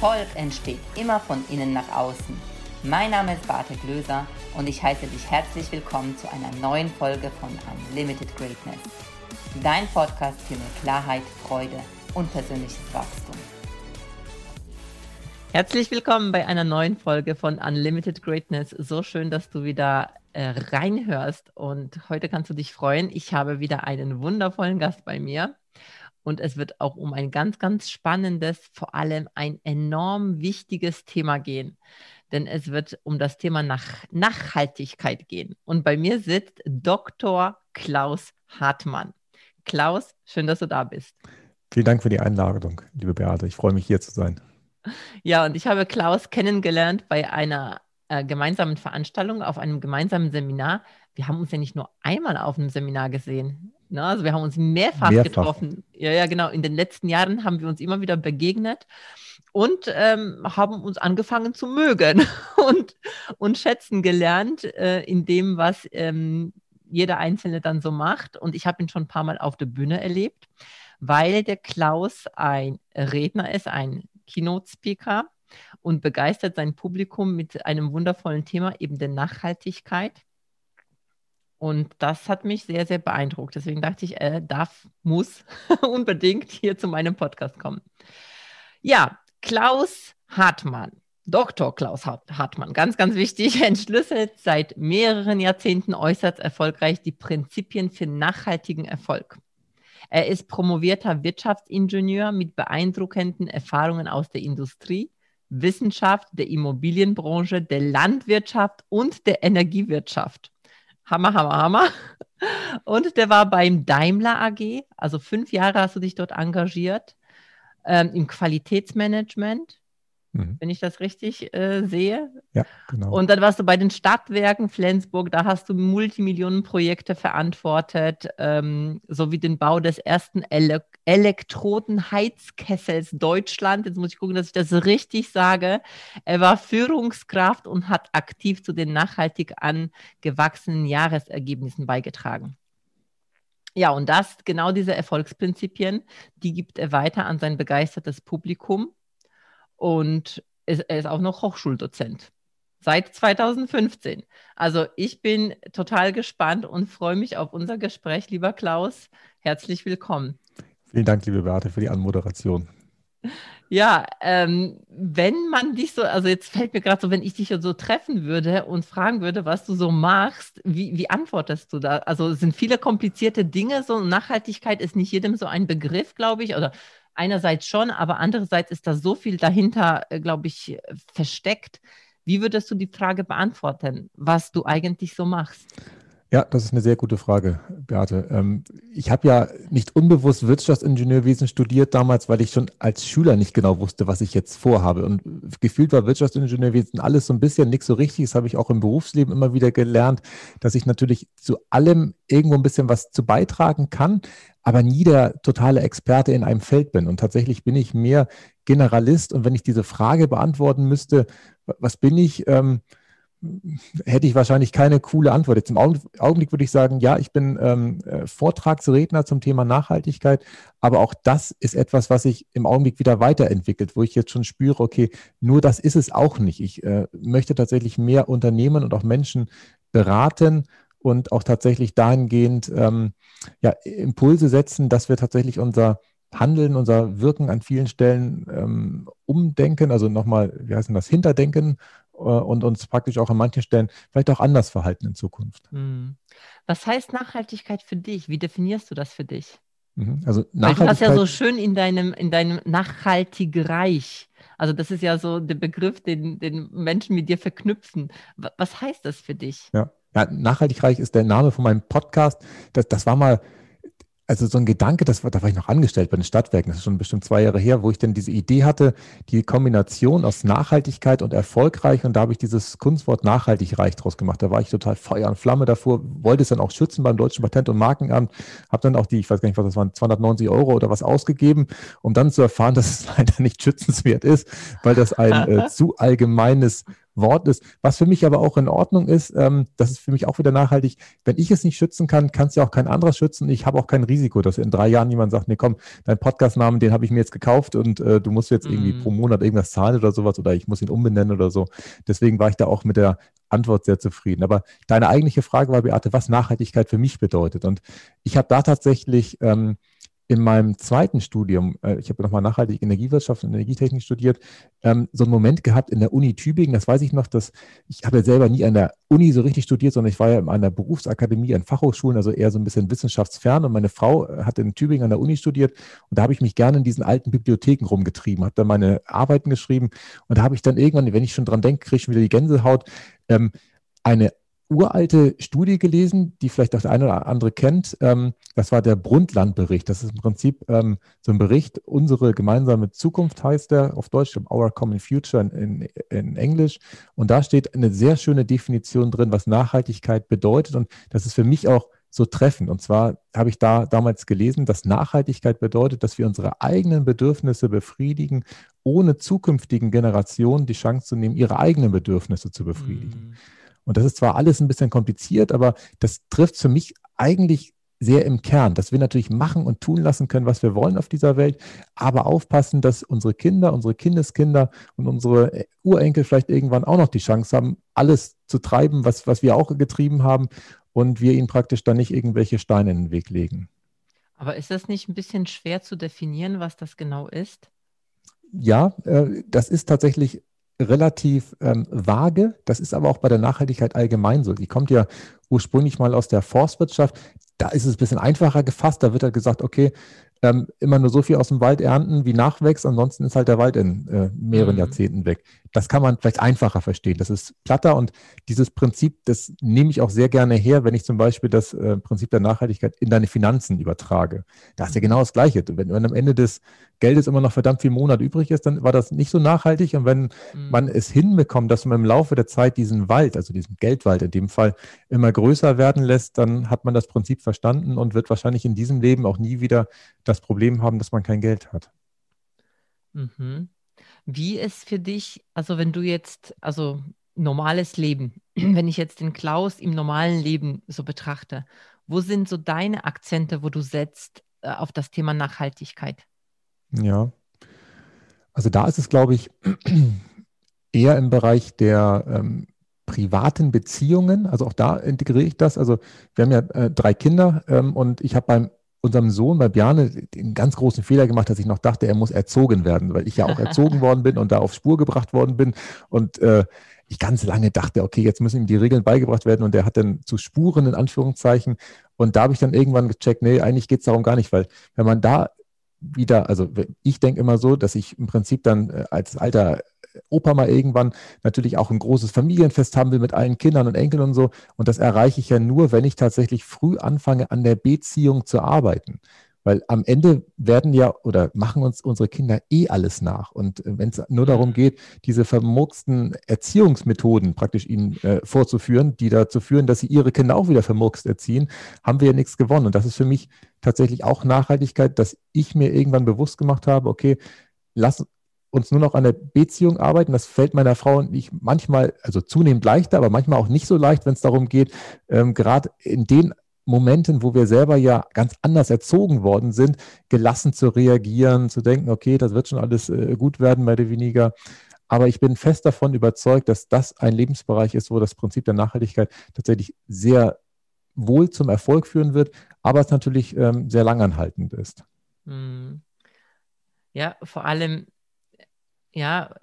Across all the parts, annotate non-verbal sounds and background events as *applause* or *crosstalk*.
Erfolg entsteht immer von innen nach außen. Mein Name ist Bartek Löser und ich heiße dich herzlich willkommen zu einer neuen Folge von Unlimited Greatness. Dein Podcast für mehr Klarheit, Freude und persönliches Wachstum. Herzlich willkommen bei einer neuen Folge von Unlimited Greatness. So schön, dass du wieder äh, reinhörst und heute kannst du dich freuen. Ich habe wieder einen wundervollen Gast bei mir. Und es wird auch um ein ganz, ganz spannendes, vor allem ein enorm wichtiges Thema gehen. Denn es wird um das Thema Nach Nachhaltigkeit gehen. Und bei mir sitzt Dr. Klaus Hartmann. Klaus, schön, dass du da bist. Vielen Dank für die Einladung, liebe Beate. Ich freue mich, hier zu sein. Ja, und ich habe Klaus kennengelernt bei einer äh, gemeinsamen Veranstaltung, auf einem gemeinsamen Seminar. Wir haben uns ja nicht nur einmal auf einem Seminar gesehen. Ne? Also wir haben uns mehrfach, mehrfach, getroffen. Ja, ja, genau. In den letzten Jahren haben wir uns immer wieder begegnet und ähm, haben uns angefangen zu mögen *laughs* und, und schätzen gelernt äh, in dem, was ähm, jeder Einzelne dann so macht. Und ich habe ihn schon ein paar Mal auf der Bühne erlebt, weil der Klaus ein Redner ist, ein Keynote-Speaker und begeistert sein Publikum mit einem wundervollen Thema, eben der Nachhaltigkeit. Und das hat mich sehr, sehr beeindruckt. Deswegen dachte ich, er darf, muss *laughs* unbedingt hier zu meinem Podcast kommen. Ja, Klaus Hartmann, Dr. Klaus Hartmann, ganz, ganz wichtig, *laughs* entschlüsselt seit mehreren Jahrzehnten äußerst erfolgreich die Prinzipien für nachhaltigen Erfolg. Er ist promovierter Wirtschaftsingenieur mit beeindruckenden Erfahrungen aus der Industrie, Wissenschaft, der Immobilienbranche, der Landwirtschaft und der Energiewirtschaft. Hammer, Hammer, Hammer. Und der war beim Daimler AG, also fünf Jahre hast du dich dort engagiert, ähm, im Qualitätsmanagement mhm. wenn ich das richtig äh, sehe. Ja, genau. Und dann warst du bei den Stadtwerken Flensburg, da hast du Multimillionenprojekte verantwortet, ähm, sowie den Bau des ersten Ele Elektrodenheizkessels Deutschland. Jetzt muss ich gucken, dass ich das richtig sage. Er war Führungskraft und hat aktiv zu den nachhaltig angewachsenen Jahresergebnissen beigetragen. Ja, und das, genau diese Erfolgsprinzipien, die gibt er weiter an sein begeistertes Publikum und er ist auch noch Hochschuldozent seit 2015. Also ich bin total gespannt und freue mich auf unser Gespräch, lieber Klaus. Herzlich willkommen. Vielen Dank, liebe Beate, für die Anmoderation. Ja, ähm, wenn man dich so, also jetzt fällt mir gerade so, wenn ich dich so treffen würde und fragen würde, was du so machst, wie, wie antwortest du da? Also es sind viele komplizierte Dinge, so Nachhaltigkeit ist nicht jedem so ein Begriff, glaube ich, oder einerseits schon, aber andererseits ist da so viel dahinter, äh, glaube ich, versteckt. Wie würdest du die Frage beantworten, was du eigentlich so machst? Ja, das ist eine sehr gute Frage, Beate. Ähm, ich habe ja nicht unbewusst Wirtschaftsingenieurwesen studiert damals, weil ich schon als Schüler nicht genau wusste, was ich jetzt vorhabe. Und gefühlt war Wirtschaftsingenieurwesen alles so ein bisschen nichts so richtig. Das habe ich auch im Berufsleben immer wieder gelernt, dass ich natürlich zu allem irgendwo ein bisschen was zu beitragen kann, aber nie der totale Experte in einem Feld bin. Und tatsächlich bin ich mehr Generalist. Und wenn ich diese Frage beantworten müsste, was bin ich? Ähm, hätte ich wahrscheinlich keine coole Antwort. Jetzt im Augenblick würde ich sagen, ja, ich bin ähm, äh, Vortragsredner zum Thema Nachhaltigkeit, aber auch das ist etwas, was sich im Augenblick wieder weiterentwickelt, wo ich jetzt schon spüre, okay, nur das ist es auch nicht. Ich äh, möchte tatsächlich mehr Unternehmen und auch Menschen beraten und auch tatsächlich dahingehend ähm, ja, Impulse setzen, dass wir tatsächlich unser Handeln, unser Wirken an vielen Stellen ähm, umdenken, also nochmal, wie heißt denn das, hinterdenken und uns praktisch auch an manchen Stellen vielleicht auch anders verhalten in Zukunft. Hm. Was heißt Nachhaltigkeit für dich? Wie definierst du das für dich? Mhm. Also Weil du hast ja so schön in deinem, in deinem nachhaltig Reich. Also das ist ja so der Begriff, den, den Menschen mit dir verknüpfen. Was heißt das für dich? Ja, ja nachhaltig reich ist der Name von meinem Podcast. Das, das war mal also so ein Gedanke, das war, da war ich noch angestellt bei den Stadtwerken, das ist schon bestimmt zwei Jahre her, wo ich dann diese Idee hatte, die Kombination aus Nachhaltigkeit und erfolgreich. Und da habe ich dieses Kunstwort nachhaltig reich draus gemacht. Da war ich total Feuer und Flamme davor, wollte es dann auch schützen beim Deutschen Patent- und Markenamt, habe dann auch die, ich weiß gar nicht, was das waren, 290 Euro oder was ausgegeben, um dann zu erfahren, *laughs* dass es leider nicht schützenswert ist, weil das ein *laughs* äh, zu allgemeines Wort ist. Was für mich aber auch in Ordnung ist, ähm, das ist für mich auch wieder nachhaltig. Wenn ich es nicht schützen kann, kann es ja auch kein anderer schützen. Ich habe auch kein Risiko, dass in drei Jahren jemand sagt, nee, komm, dein Podcastnamen, den habe ich mir jetzt gekauft und äh, du musst jetzt irgendwie mm. pro Monat irgendwas zahlen oder sowas oder ich muss ihn umbenennen oder so. Deswegen war ich da auch mit der Antwort sehr zufrieden. Aber deine eigentliche Frage war, Beate, was Nachhaltigkeit für mich bedeutet. Und ich habe da tatsächlich ähm, in meinem zweiten Studium, äh, ich habe nochmal nachhaltige Energiewirtschaft und Energietechnik studiert, ähm, so einen Moment gehabt in der Uni Tübingen, das weiß ich noch, dass ich habe ja selber nie an der Uni so richtig studiert, sondern ich war ja in einer Berufsakademie an Fachhochschulen, also eher so ein bisschen wissenschaftsfern. Und meine Frau äh, hat in Tübingen an der Uni studiert. Und da habe ich mich gerne in diesen alten Bibliotheken rumgetrieben, habe dann meine Arbeiten geschrieben. Und da habe ich dann irgendwann, wenn ich schon dran denke, kriege ich schon wieder die Gänsehaut, ähm, eine uralte Studie gelesen, die vielleicht auch der eine oder andere kennt. Ähm, das war der Brundtland-Bericht. Das ist im Prinzip ähm, so ein Bericht, unsere gemeinsame Zukunft heißt der auf Deutsch, Our Common Future in, in, Englisch. Und da steht eine sehr schöne Definition drin, was Nachhaltigkeit bedeutet. Und das ist für mich auch so treffend. Und zwar habe ich da damals gelesen, dass Nachhaltigkeit bedeutet, dass wir unsere eigenen Bedürfnisse befriedigen, ohne zukünftigen Generationen die Chance zu nehmen, ihre eigenen Bedürfnisse zu befriedigen. Mhm. Und das ist zwar alles ein bisschen kompliziert, aber das trifft für mich eigentlich sehr im Kern, dass wir natürlich machen und tun lassen können, was wir wollen auf dieser Welt, aber aufpassen, dass unsere Kinder, unsere Kindeskinder und unsere äh, Urenkel vielleicht irgendwann auch noch die Chance haben, alles zu treiben, was, was wir auch getrieben haben und wir ihnen praktisch dann nicht irgendwelche Steine in den Weg legen. Aber ist das nicht ein bisschen schwer zu definieren, was das genau ist? Ja, äh, das ist tatsächlich relativ ähm, vage. Das ist aber auch bei der Nachhaltigkeit allgemein so. Die kommt ja ursprünglich mal aus der Forstwirtschaft. Da ist es ein bisschen einfacher gefasst. Da wird halt gesagt, okay, ähm, immer nur so viel aus dem Wald ernten, wie nachwächst. Ansonsten ist halt der Wald in äh, mehreren mhm. Jahrzehnten weg. Das kann man vielleicht einfacher verstehen. Das ist platter und dieses Prinzip, das nehme ich auch sehr gerne her, wenn ich zum Beispiel das äh, Prinzip der Nachhaltigkeit in deine Finanzen übertrage. Da ist ja genau das Gleiche. Wenn, wenn am Ende des Geldes immer noch verdammt viel Monat übrig ist, dann war das nicht so nachhaltig. Und wenn mhm. man es hinbekommt, dass man im Laufe der Zeit diesen Wald, also diesen Geldwald in dem Fall, immer größer werden lässt, dann hat man das Prinzip verstanden und wird wahrscheinlich in diesem Leben auch nie wieder das Problem haben, dass man kein Geld hat. Mhm. Wie ist für dich, also wenn du jetzt, also normales Leben, *clears throat* wenn ich jetzt den Klaus im normalen Leben so betrachte, wo sind so deine Akzente, wo du setzt äh, auf das Thema Nachhaltigkeit? Ja, also da ist es, glaube ich, *clears throat* eher im Bereich der ähm, privaten Beziehungen. Also auch da integriere ich das. Also wir haben ja äh, drei Kinder ähm, und ich habe beim unserem Sohn bei Bjarne den ganz großen Fehler gemacht, dass ich noch dachte, er muss erzogen werden, weil ich ja auch erzogen *laughs* worden bin und da auf Spur gebracht worden bin. Und äh, ich ganz lange dachte, okay, jetzt müssen ihm die Regeln beigebracht werden und er hat dann zu Spuren in Anführungszeichen. Und da habe ich dann irgendwann gecheckt, nee, eigentlich geht es darum gar nicht, weil wenn man da wieder, also ich denke immer so, dass ich im Prinzip dann äh, als alter Opa mal irgendwann natürlich auch ein großes Familienfest haben will mit allen Kindern und Enkeln und so. Und das erreiche ich ja nur, wenn ich tatsächlich früh anfange, an der Beziehung zu arbeiten. Weil am Ende werden ja oder machen uns unsere Kinder eh alles nach. Und äh, wenn es nur darum geht, diese vermurksten Erziehungsmethoden praktisch ihnen äh, vorzuführen, die dazu führen, dass sie ihre Kinder auch wieder vermurkst erziehen, haben wir ja nichts gewonnen. Und das ist für mich tatsächlich auch Nachhaltigkeit, dass ich mir irgendwann bewusst gemacht habe, okay, lass uns nur noch an der Beziehung arbeiten. Das fällt meiner Frau und ich manchmal, also zunehmend leichter, aber manchmal auch nicht so leicht, wenn es darum geht, ähm, gerade in den Momenten, wo wir selber ja ganz anders erzogen worden sind, gelassen zu reagieren, zu denken, okay, das wird schon alles äh, gut werden, mehr oder weniger. Aber ich bin fest davon überzeugt, dass das ein Lebensbereich ist, wo das Prinzip der Nachhaltigkeit tatsächlich sehr wohl zum Erfolg führen wird, aber es natürlich ähm, sehr langanhaltend ist. Hm. Ja, vor allem ja,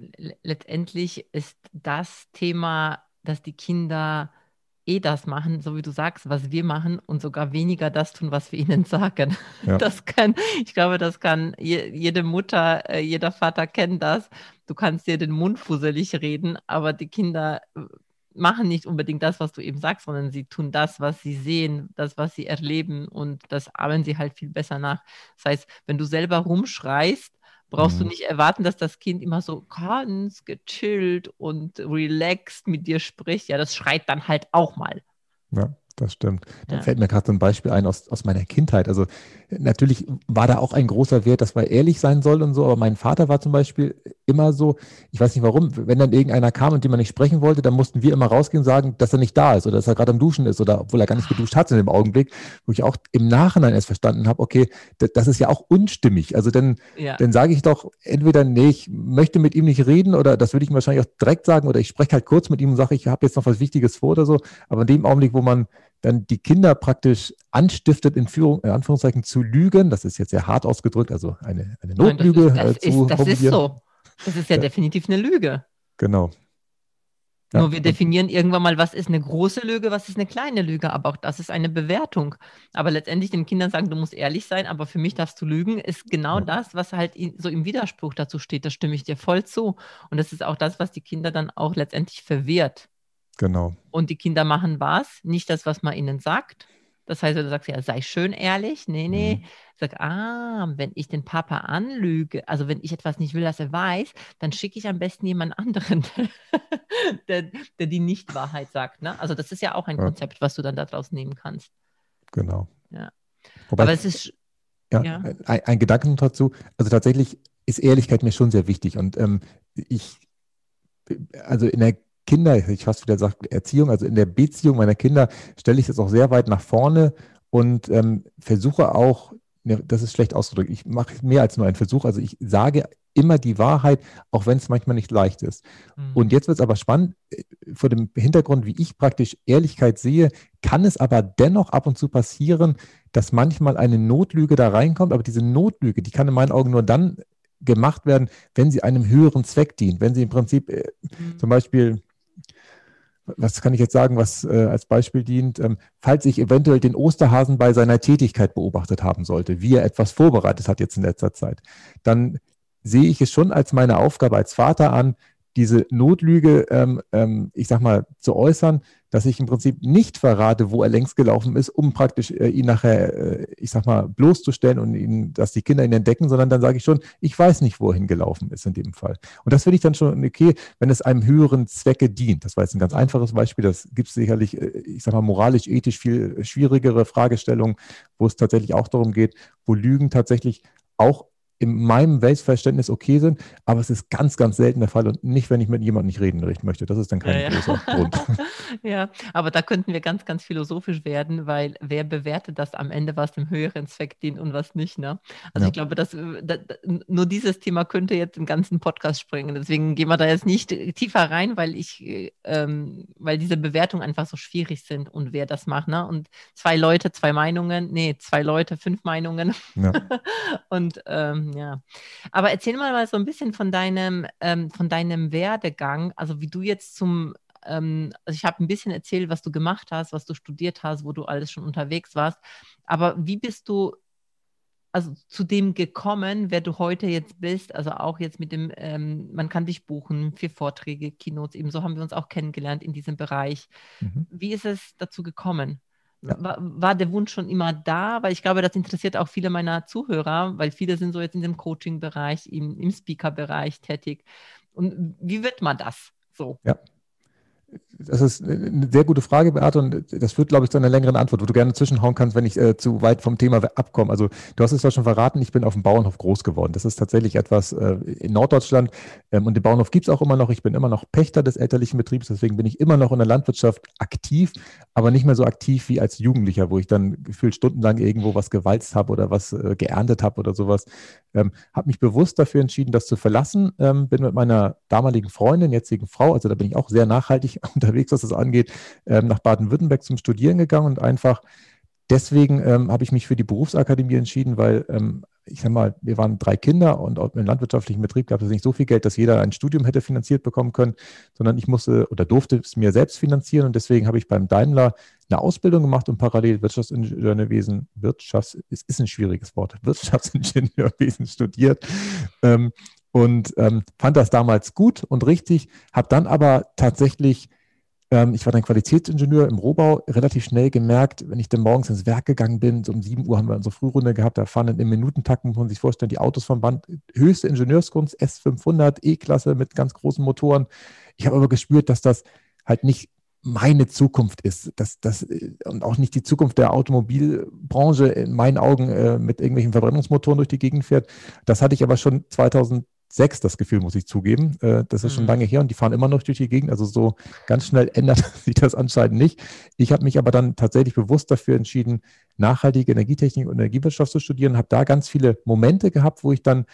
letztendlich ist das Thema, dass die Kinder eh das machen, so wie du sagst, was wir machen und sogar weniger das tun, was wir ihnen *laughs* sagen. Ja. Das kann, ich glaube, das kann je, jede Mutter, äh, jeder Vater kennt das. Du kannst dir den Mund fusselig reden, aber die Kinder machen nicht unbedingt das, was du eben sagst, sondern sie tun das, was sie sehen, das, was sie erleben und das ahmen sie halt viel besser nach. Das heißt, wenn du selber rumschreist, brauchst mhm. du nicht erwarten, dass das Kind immer so ganz gechillt und relaxed mit dir spricht. Ja, das schreit dann halt auch mal. Ja. Das stimmt. Da ja. fällt mir gerade so ein Beispiel ein aus, aus meiner Kindheit. Also natürlich war da auch ein großer Wert, dass man ehrlich sein soll und so, aber mein Vater war zum Beispiel immer so, ich weiß nicht warum, wenn dann irgendeiner kam und dem man nicht sprechen wollte, dann mussten wir immer rausgehen und sagen, dass er nicht da ist oder dass er gerade am Duschen ist oder obwohl er gar nicht geduscht hat in dem Augenblick, wo ich auch im Nachhinein erst verstanden habe, okay, das ist ja auch unstimmig. Also dann, ja. dann sage ich doch entweder, nee, ich möchte mit ihm nicht reden oder das würde ich ihm wahrscheinlich auch direkt sagen oder ich spreche halt kurz mit ihm und sage, ich habe jetzt noch was Wichtiges vor oder so. Aber in dem Augenblick, wo man dann die Kinder praktisch anstiftet, in, Führung, in Anführungszeichen zu lügen. Das ist jetzt sehr hart ausgedrückt, also eine, eine Notlüge. Nein, das, ist, das, äh, ist, das ist, so. Das ist ja, ja, definitiv eine Lüge. Genau. Ja. Nur wir definieren irgendwann mal, was ist eine große Lüge, was ist eine kleine Lüge, aber auch das ist eine Bewertung. Aber letztendlich den Kindern sagen, du musst ehrlich sein, aber für mich darfst du lügen, ist genau ja. das, was halt so im Widerspruch dazu steht. Da stimme ich dir voll zu. Und das ist auch das, was die Kinder dann auch letztendlich verwehrt. Genau. Und die Kinder machen was? Nicht das, was man ihnen sagt. Das heißt, du sagst ja, sei schön ehrlich. Nee, nee. Mhm. Sag, ah, wenn ich den Papa anlüge, also wenn ich etwas nicht will, dass er weiß, dann schicke ich am besten jemand anderen, *laughs* der, der die Nicht-Wahrheit sagt. Ne? Also das ist ja auch ein ja. Konzept, was du dann daraus nehmen kannst. Genau. Ja. Wobei, Aber es ist. Ja, ja. Ein, ein Gedanken dazu. Also tatsächlich ist Ehrlichkeit mir schon sehr wichtig. Und ähm, ich, also in der Kinder, ich fast wieder sage Erziehung, also in der Beziehung meiner Kinder stelle ich das auch sehr weit nach vorne und ähm, versuche auch, ne, das ist schlecht ausgedrückt, ich mache mehr als nur einen Versuch, also ich sage immer die Wahrheit, auch wenn es manchmal nicht leicht ist. Mhm. Und jetzt wird es aber spannend, äh, vor dem Hintergrund, wie ich praktisch Ehrlichkeit sehe, kann es aber dennoch ab und zu passieren, dass manchmal eine Notlüge da reinkommt, aber diese Notlüge, die kann in meinen Augen nur dann gemacht werden, wenn sie einem höheren Zweck dient, wenn sie im Prinzip äh, mhm. zum Beispiel was kann ich jetzt sagen, was äh, als Beispiel dient, ähm, falls ich eventuell den Osterhasen bei seiner Tätigkeit beobachtet haben sollte, wie er etwas vorbereitet hat jetzt in letzter Zeit, dann sehe ich es schon als meine Aufgabe als Vater an, diese Notlüge, ähm, ähm, ich sag mal, zu äußern, dass ich im Prinzip nicht verrate, wo er längst gelaufen ist, um praktisch äh, ihn nachher, äh, ich sag mal, bloßzustellen und ihn, dass die Kinder ihn entdecken, sondern dann sage ich schon, ich weiß nicht, wo er hingelaufen ist in dem Fall. Und das finde ich dann schon okay, wenn es einem höheren Zwecke dient. Das war jetzt ein ganz einfaches Beispiel. Das gibt es sicherlich, äh, ich sag mal, moralisch, ethisch viel schwierigere Fragestellungen, wo es tatsächlich auch darum geht, wo Lügen tatsächlich auch in meinem Weltverständnis okay sind, aber es ist ganz, ganz selten der Fall und nicht, wenn ich mit jemandem nicht reden möchte. Das ist dann kein ja, großer ja. Grund. *laughs* ja, aber da könnten wir ganz, ganz philosophisch werden, weil wer bewertet das am Ende, was dem höheren Zweck dient und was nicht? Ne? Also ja. ich glaube, dass, dass, nur dieses Thema könnte jetzt im ganzen Podcast springen. Deswegen gehen wir da jetzt nicht tiefer rein, weil ich, ähm, weil diese Bewertungen einfach so schwierig sind und wer das macht. Ne? Und zwei Leute, zwei Meinungen, nee, zwei Leute, fünf Meinungen. *laughs* und ähm, ja. Aber erzähl mal, mal so ein bisschen von deinem, ähm, von deinem Werdegang, also wie du jetzt zum, ähm, also ich habe ein bisschen erzählt, was du gemacht hast, was du studiert hast, wo du alles schon unterwegs warst. Aber wie bist du also zu dem gekommen, wer du heute jetzt bist, also auch jetzt mit dem, ähm, man kann dich buchen für Vorträge, Keynotes, ebenso haben wir uns auch kennengelernt in diesem Bereich. Mhm. Wie ist es dazu gekommen? Ja. War, war, der Wunsch schon immer da? Weil ich glaube, das interessiert auch viele meiner Zuhörer, weil viele sind so jetzt in dem Coaching-Bereich, im, im Speaker-Bereich tätig. Und wie wird man das so? Ja, das ist eine sehr gute Frage, Beate, und das führt, glaube ich, zu einer längeren Antwort, wo du gerne zwischenhauen kannst, wenn ich äh, zu weit vom Thema abkomme. Also du hast es ja schon verraten, ich bin auf dem Bauernhof groß geworden. Das ist tatsächlich etwas äh, in Norddeutschland ähm, und den Bauernhof gibt es auch immer noch. Ich bin immer noch Pächter des elterlichen Betriebs, deswegen bin ich immer noch in der Landwirtschaft aktiv, aber nicht mehr so aktiv wie als Jugendlicher, wo ich dann gefühlt stundenlang irgendwo was gewalzt habe oder was äh, geerntet habe oder sowas. Ähm, habe mich bewusst dafür entschieden, das zu verlassen. Ähm, bin mit meiner damaligen Freundin, jetzigen Frau, also da bin ich auch sehr nachhaltig *laughs* unterwegs, was das angeht, ähm, nach Baden-Württemberg zum Studieren gegangen und einfach deswegen ähm, habe ich mich für die Berufsakademie entschieden, weil ähm, ich sag mal, wir waren drei Kinder und im landwirtschaftlichen Betrieb gab es nicht so viel Geld, dass jeder ein Studium hätte finanziert bekommen können, sondern ich musste oder durfte es mir selbst finanzieren und deswegen habe ich beim Daimler eine Ausbildung gemacht und parallel Wirtschaftsingenieurwesen, Wirtschafts, es ist ein schwieriges Wort, *laughs* Wirtschaftsingenieurwesen studiert. Ähm, und ähm, fand das damals gut und richtig, habe dann aber tatsächlich ähm, ich war dann Qualitätsingenieur im Rohbau, relativ schnell gemerkt, wenn ich dann morgens ins Werk gegangen bin, so um 7 Uhr haben wir unsere Frührunde gehabt, da fahren dann im Minutentakt, muss man sich vorstellen, die Autos vom Band, höchste Ingenieurskunst, S500, E-Klasse mit ganz großen Motoren. Ich habe aber gespürt, dass das halt nicht meine Zukunft ist. Das, das, und auch nicht die Zukunft der Automobilbranche in meinen Augen äh, mit irgendwelchen Verbrennungsmotoren durch die Gegend fährt. Das hatte ich aber schon 2006 das Gefühl, muss ich zugeben. Äh, das ist mhm. schon lange her und die fahren immer noch durch die Gegend. Also so ganz schnell ändert *laughs* sich das anscheinend nicht. Ich habe mich aber dann tatsächlich bewusst dafür entschieden, nachhaltige Energietechnik und Energiewirtschaft zu studieren, habe da ganz viele Momente gehabt, wo ich dann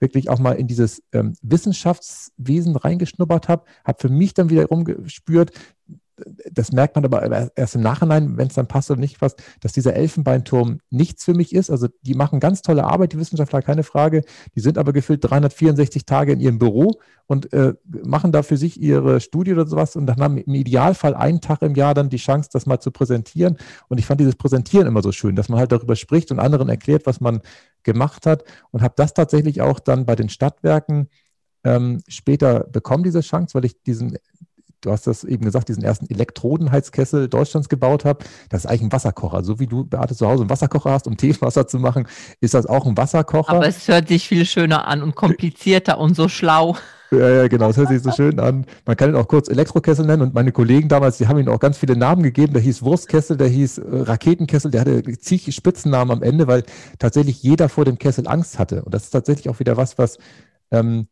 wirklich auch mal in dieses ähm, Wissenschaftswesen reingeschnuppert habe, habe für mich dann wieder rumgespürt, das merkt man aber erst im Nachhinein, wenn es dann passt oder nicht passt, dass dieser Elfenbeinturm nichts für mich ist. Also die machen ganz tolle Arbeit, die Wissenschaftler, keine Frage. Die sind aber gefühlt 364 Tage in ihrem Büro und äh, machen da für sich ihre Studie oder sowas und dann haben im Idealfall einen Tag im Jahr dann die Chance, das mal zu präsentieren. Und ich fand dieses Präsentieren immer so schön, dass man halt darüber spricht und anderen erklärt, was man gemacht hat und habe das tatsächlich auch dann bei den Stadtwerken ähm, später bekommen, diese Chance, weil ich diesen du hast das eben gesagt, diesen ersten Elektrodenheizkessel Deutschlands gebaut habe. Das ist eigentlich ein Wasserkocher. So wie du, Beate, zu Hause einen Wasserkocher hast, um *laughs* Teewasser zu machen, ist das auch ein Wasserkocher. Aber es hört sich viel schöner an und komplizierter und so schlau. *laughs* Ja, ja, genau, es hört sich so schön an. Man kann ihn auch kurz Elektrokessel nennen und meine Kollegen damals, die haben ihm auch ganz viele Namen gegeben. Der hieß Wurstkessel, der hieß äh, Raketenkessel, der hatte zig Spitzennamen am Ende, weil tatsächlich jeder vor dem Kessel Angst hatte. Und das ist tatsächlich auch wieder was, was ähm,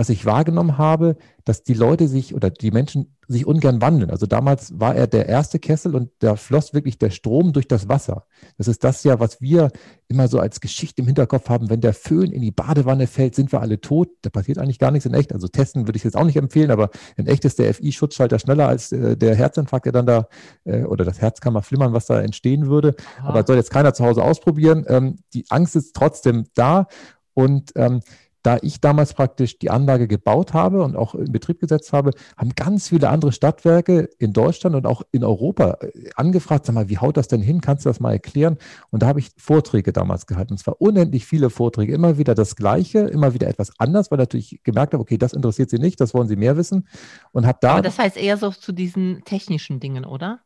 was ich wahrgenommen habe, dass die Leute sich oder die Menschen sich ungern wandeln. Also damals war er der erste Kessel und da floss wirklich der Strom durch das Wasser. Das ist das ja, was wir immer so als Geschichte im Hinterkopf haben. Wenn der Föhn in die Badewanne fällt, sind wir alle tot. Da passiert eigentlich gar nichts in echt. Also testen würde ich jetzt auch nicht empfehlen, aber in echt ist der FI-Schutzschalter schneller als äh, der Herzinfarkt, der dann da äh, oder das Herz kann mal flimmern, was da entstehen würde. Aha. Aber das soll jetzt keiner zu Hause ausprobieren. Ähm, die Angst ist trotzdem da und ähm, da ich damals praktisch die Anlage gebaut habe und auch in Betrieb gesetzt habe, haben ganz viele andere Stadtwerke in Deutschland und auch in Europa äh, angefragt, sag mal, wie haut das denn hin? Kannst du das mal erklären? Und da habe ich Vorträge damals gehalten. Und zwar unendlich viele Vorträge, immer wieder das Gleiche, immer wieder etwas anders, weil natürlich gemerkt habe, okay, das interessiert Sie nicht, das wollen Sie mehr wissen. Und habe da. Aber das heißt eher so zu diesen technischen Dingen, oder?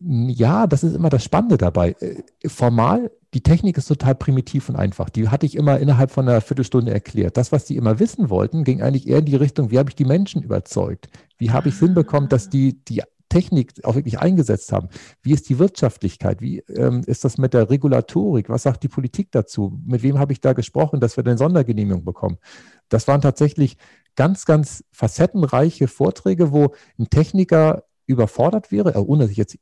Ja, das ist immer das Spannende dabei. Äh, formal, die Technik ist total primitiv und einfach. Die hatte ich immer innerhalb von einer Viertelstunde erklärt. Das, was die immer wissen wollten, ging eigentlich eher in die Richtung, wie habe ich die Menschen überzeugt? Wie habe ich es hinbekommen, dass die die Technik auch wirklich eingesetzt haben? Wie ist die Wirtschaftlichkeit? Wie ähm, ist das mit der Regulatorik? Was sagt die Politik dazu? Mit wem habe ich da gesprochen, dass wir eine Sondergenehmigung bekommen? Das waren tatsächlich ganz, ganz facettenreiche Vorträge, wo ein Techniker überfordert wäre, äh, ohne dass ich jetzt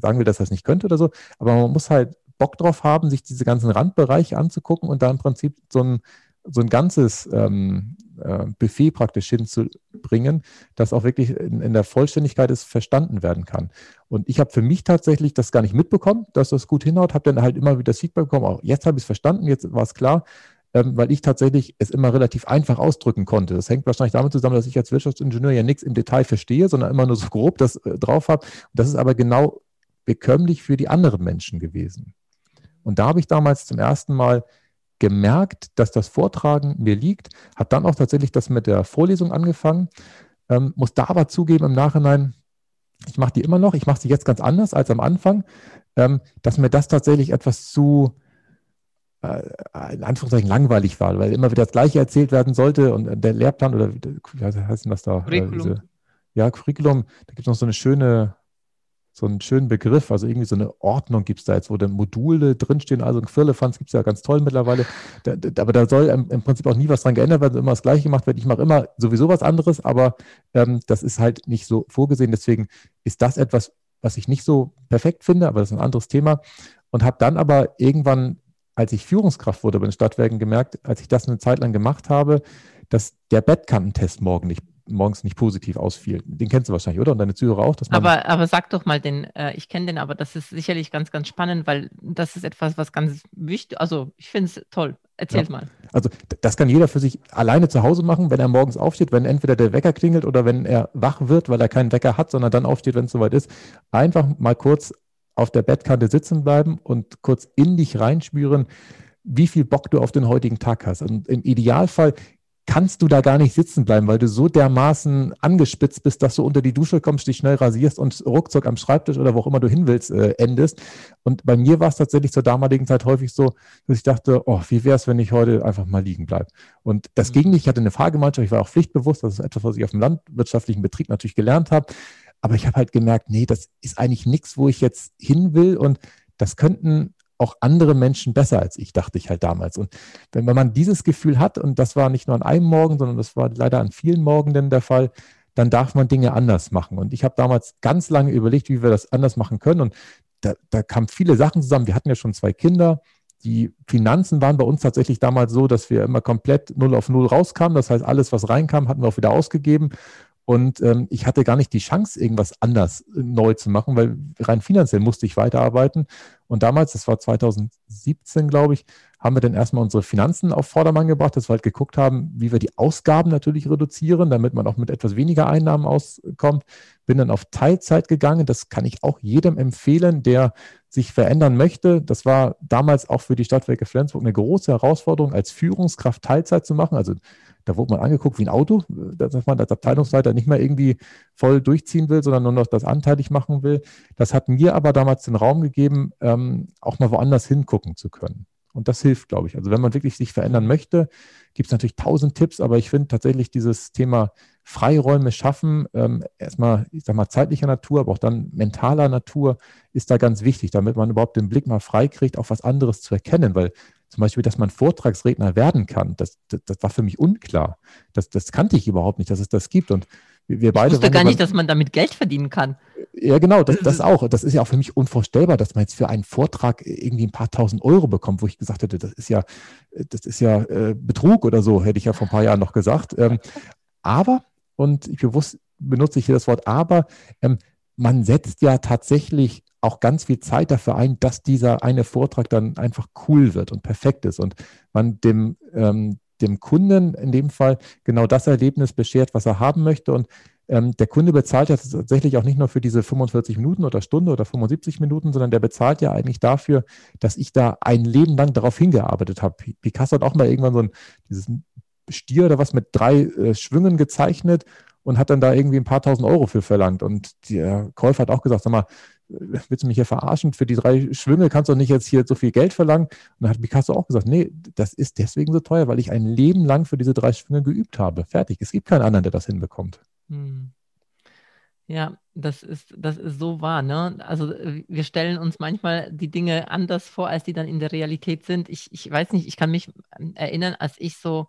sagen will, dass es nicht könnte oder so, aber man muss halt Bock drauf haben, sich diese ganzen Randbereiche anzugucken und da im Prinzip so ein, so ein ganzes ähm, äh, Buffet praktisch hinzubringen, das auch wirklich in, in der Vollständigkeit ist, verstanden werden kann. Und ich habe für mich tatsächlich das gar nicht mitbekommen, dass das gut hinhaut, habe dann halt immer wieder das Feedback bekommen, auch jetzt habe ich es verstanden, jetzt war es klar, ähm, weil ich tatsächlich es immer relativ einfach ausdrücken konnte. Das hängt wahrscheinlich damit zusammen, dass ich als Wirtschaftsingenieur ja nichts im Detail verstehe, sondern immer nur so grob das äh, drauf habe. Das ist aber genau bekömmlich für die anderen Menschen gewesen. Und da habe ich damals zum ersten Mal gemerkt, dass das Vortragen mir liegt, habe dann auch tatsächlich das mit der Vorlesung angefangen, ähm, muss da aber zugeben im Nachhinein, ich mache die immer noch, ich mache sie jetzt ganz anders als am Anfang, ähm, dass mir das tatsächlich etwas zu, äh, in Anführungszeichen langweilig war, weil immer wieder das Gleiche erzählt werden sollte und der Lehrplan oder wie heißt denn das da? Curriculum. Diese, ja, Curriculum, da gibt es noch so eine schöne, so einen schönen Begriff, also irgendwie so eine Ordnung gibt es da jetzt, wo dann Module drinstehen, also ein Firlefanz gibt es ja ganz toll mittlerweile, da, da, aber da soll im, im, Prinzip auch nie was dran geändert werden, immer das Gleiche gemacht wird. Ich mache immer sowieso was anderes, aber ähm, das ist halt nicht so vorgesehen, deswegen ist das etwas, was ich nicht so perfekt finde, aber das ist ein anderes Thema. Und habe dann aber irgendwann als ich Führungskraft wurde bei den Stadtwerken gemerkt, als ich das eine Zeit lang gemacht habe, dass der Bettkantentest morgen nicht, morgens nicht positiv ausfiel. Den kennst du wahrscheinlich, oder? Und deine Zuhörer auch? Dass aber, aber sag doch mal den, äh, ich kenne den, aber das ist sicherlich ganz, ganz spannend, weil das ist etwas, was ganz wichtig, also ich finde es toll. Erzähl ja. mal. Also das kann jeder für sich alleine zu Hause machen, wenn er morgens aufsteht, wenn entweder der Wecker klingelt oder wenn er wach wird, weil er keinen Wecker hat, sondern dann aufsteht, wenn es soweit ist. Einfach mal kurz auf der Bettkante sitzen bleiben und kurz in dich reinspüren, wie viel Bock du auf den heutigen Tag hast. Und im Idealfall kannst du da gar nicht sitzen bleiben, weil du so dermaßen angespitzt bist, dass du unter die Dusche kommst, dich schnell rasierst und ruckzuck am Schreibtisch oder wo auch immer du hin willst, äh, endest. Und bei mir war es tatsächlich zur damaligen Zeit häufig so, dass ich dachte, oh, wie wäre es, wenn ich heute einfach mal liegen bleibe. Und das mhm. ging nicht. Ich hatte eine Fahrgemeinschaft, ich war auch pflichtbewusst, das ist etwas, was ich auf dem landwirtschaftlichen Betrieb natürlich gelernt habe. Aber ich habe halt gemerkt, nee, das ist eigentlich nichts, wo ich jetzt hin will und das könnten auch andere Menschen besser als ich, dachte ich halt damals. Und wenn, man dieses Gefühl hat, und das war nicht nur an einem Morgen, sondern das war leider an vielen Morgen der Fall, dann darf man Dinge anders machen. Und ich habe damals ganz lange überlegt, wie wir das anders machen können. Und da, da kamen viele Sachen zusammen. Wir hatten ja schon zwei Kinder. Die Finanzen waren bei uns tatsächlich damals so, dass wir immer komplett null auf null rauskamen. Das heißt, alles, was reinkam, hatten wir auch wieder ausgegeben. Und ähm, ich hatte gar nicht die Chance, irgendwas anders äh, neu zu machen, weil rein finanziell musste ich weiterarbeiten. Und damals, das war 2017, glaube ich, haben wir dann erstmal unsere Finanzen auf Vordermann gebracht, dass wir halt geguckt haben, wie wir die Ausgaben natürlich reduzieren, damit man auch mit etwas weniger Einnahmen auskommt. Bin dann auf Teilzeit gegangen. Das kann ich auch jedem empfehlen, der sich verändern möchte. Das war damals auch für die Stadtwerke Flensburg eine große Herausforderung, als Führungskraft Teilzeit zu machen. Also da wurde man angeguckt wie ein Auto, dass man als Abteilungsleiter nicht mehr irgendwie voll durchziehen will, sondern nur noch das anteilig machen will. Das hat mir aber damals den Raum gegeben, ähm, auch mal woanders hingucken zu können. Und das hilft, glaube ich. Also wenn man wirklich sich verändern möchte, gibt es natürlich tausend Tipps, aber ich finde tatsächlich dieses Thema Freiräume schaffen, ähm, erstmal, ich sag mal, zeitlicher Natur, aber auch dann mentaler Natur, ist da ganz wichtig, damit man überhaupt den Blick mal frei kriegt, auch was anderes zu erkennen, weil zum Beispiel, dass man Vortragsredner werden kann, das, das, das war für mich unklar. Das, das kannte ich überhaupt nicht, dass es das gibt. Und wir beide. Ich wusste gar nicht, dass man damit Geld verdienen kann. Ja, genau, das, das *laughs* auch. Das ist ja auch für mich unvorstellbar, dass man jetzt für einen Vortrag irgendwie ein paar tausend Euro bekommt, wo ich gesagt hätte, das ist ja, das ist ja äh, Betrug oder so, hätte ich ja vor ein paar Jahren noch gesagt. Ähm, aber, und ich bewusst benutze ich hier das Wort aber, ähm, man setzt ja tatsächlich auch ganz viel Zeit dafür ein, dass dieser eine Vortrag dann einfach cool wird und perfekt ist und man dem, ähm, dem Kunden in dem Fall genau das Erlebnis beschert, was er haben möchte. Und ähm, der Kunde bezahlt ja tatsächlich auch nicht nur für diese 45 Minuten oder Stunde oder 75 Minuten, sondern der bezahlt ja eigentlich dafür, dass ich da ein Leben lang darauf hingearbeitet habe. Picasso hat auch mal irgendwann so ein dieses Stier oder was mit drei äh, Schwüngen gezeichnet und hat dann da irgendwie ein paar tausend Euro für verlangt. Und der Käufer hat auch gesagt, sag mal, willst du mich hier verarschen? Für die drei Schwünge kannst du nicht jetzt hier so viel Geld verlangen. Und dann hat Picasso auch gesagt, nee, das ist deswegen so teuer, weil ich ein Leben lang für diese drei Schwünge geübt habe. Fertig. Es gibt keinen anderen, der das hinbekommt. Hm. Ja, das ist, das ist so wahr. Ne? Also wir stellen uns manchmal die Dinge anders vor, als die dann in der Realität sind. Ich, ich weiß nicht, ich kann mich erinnern, als ich so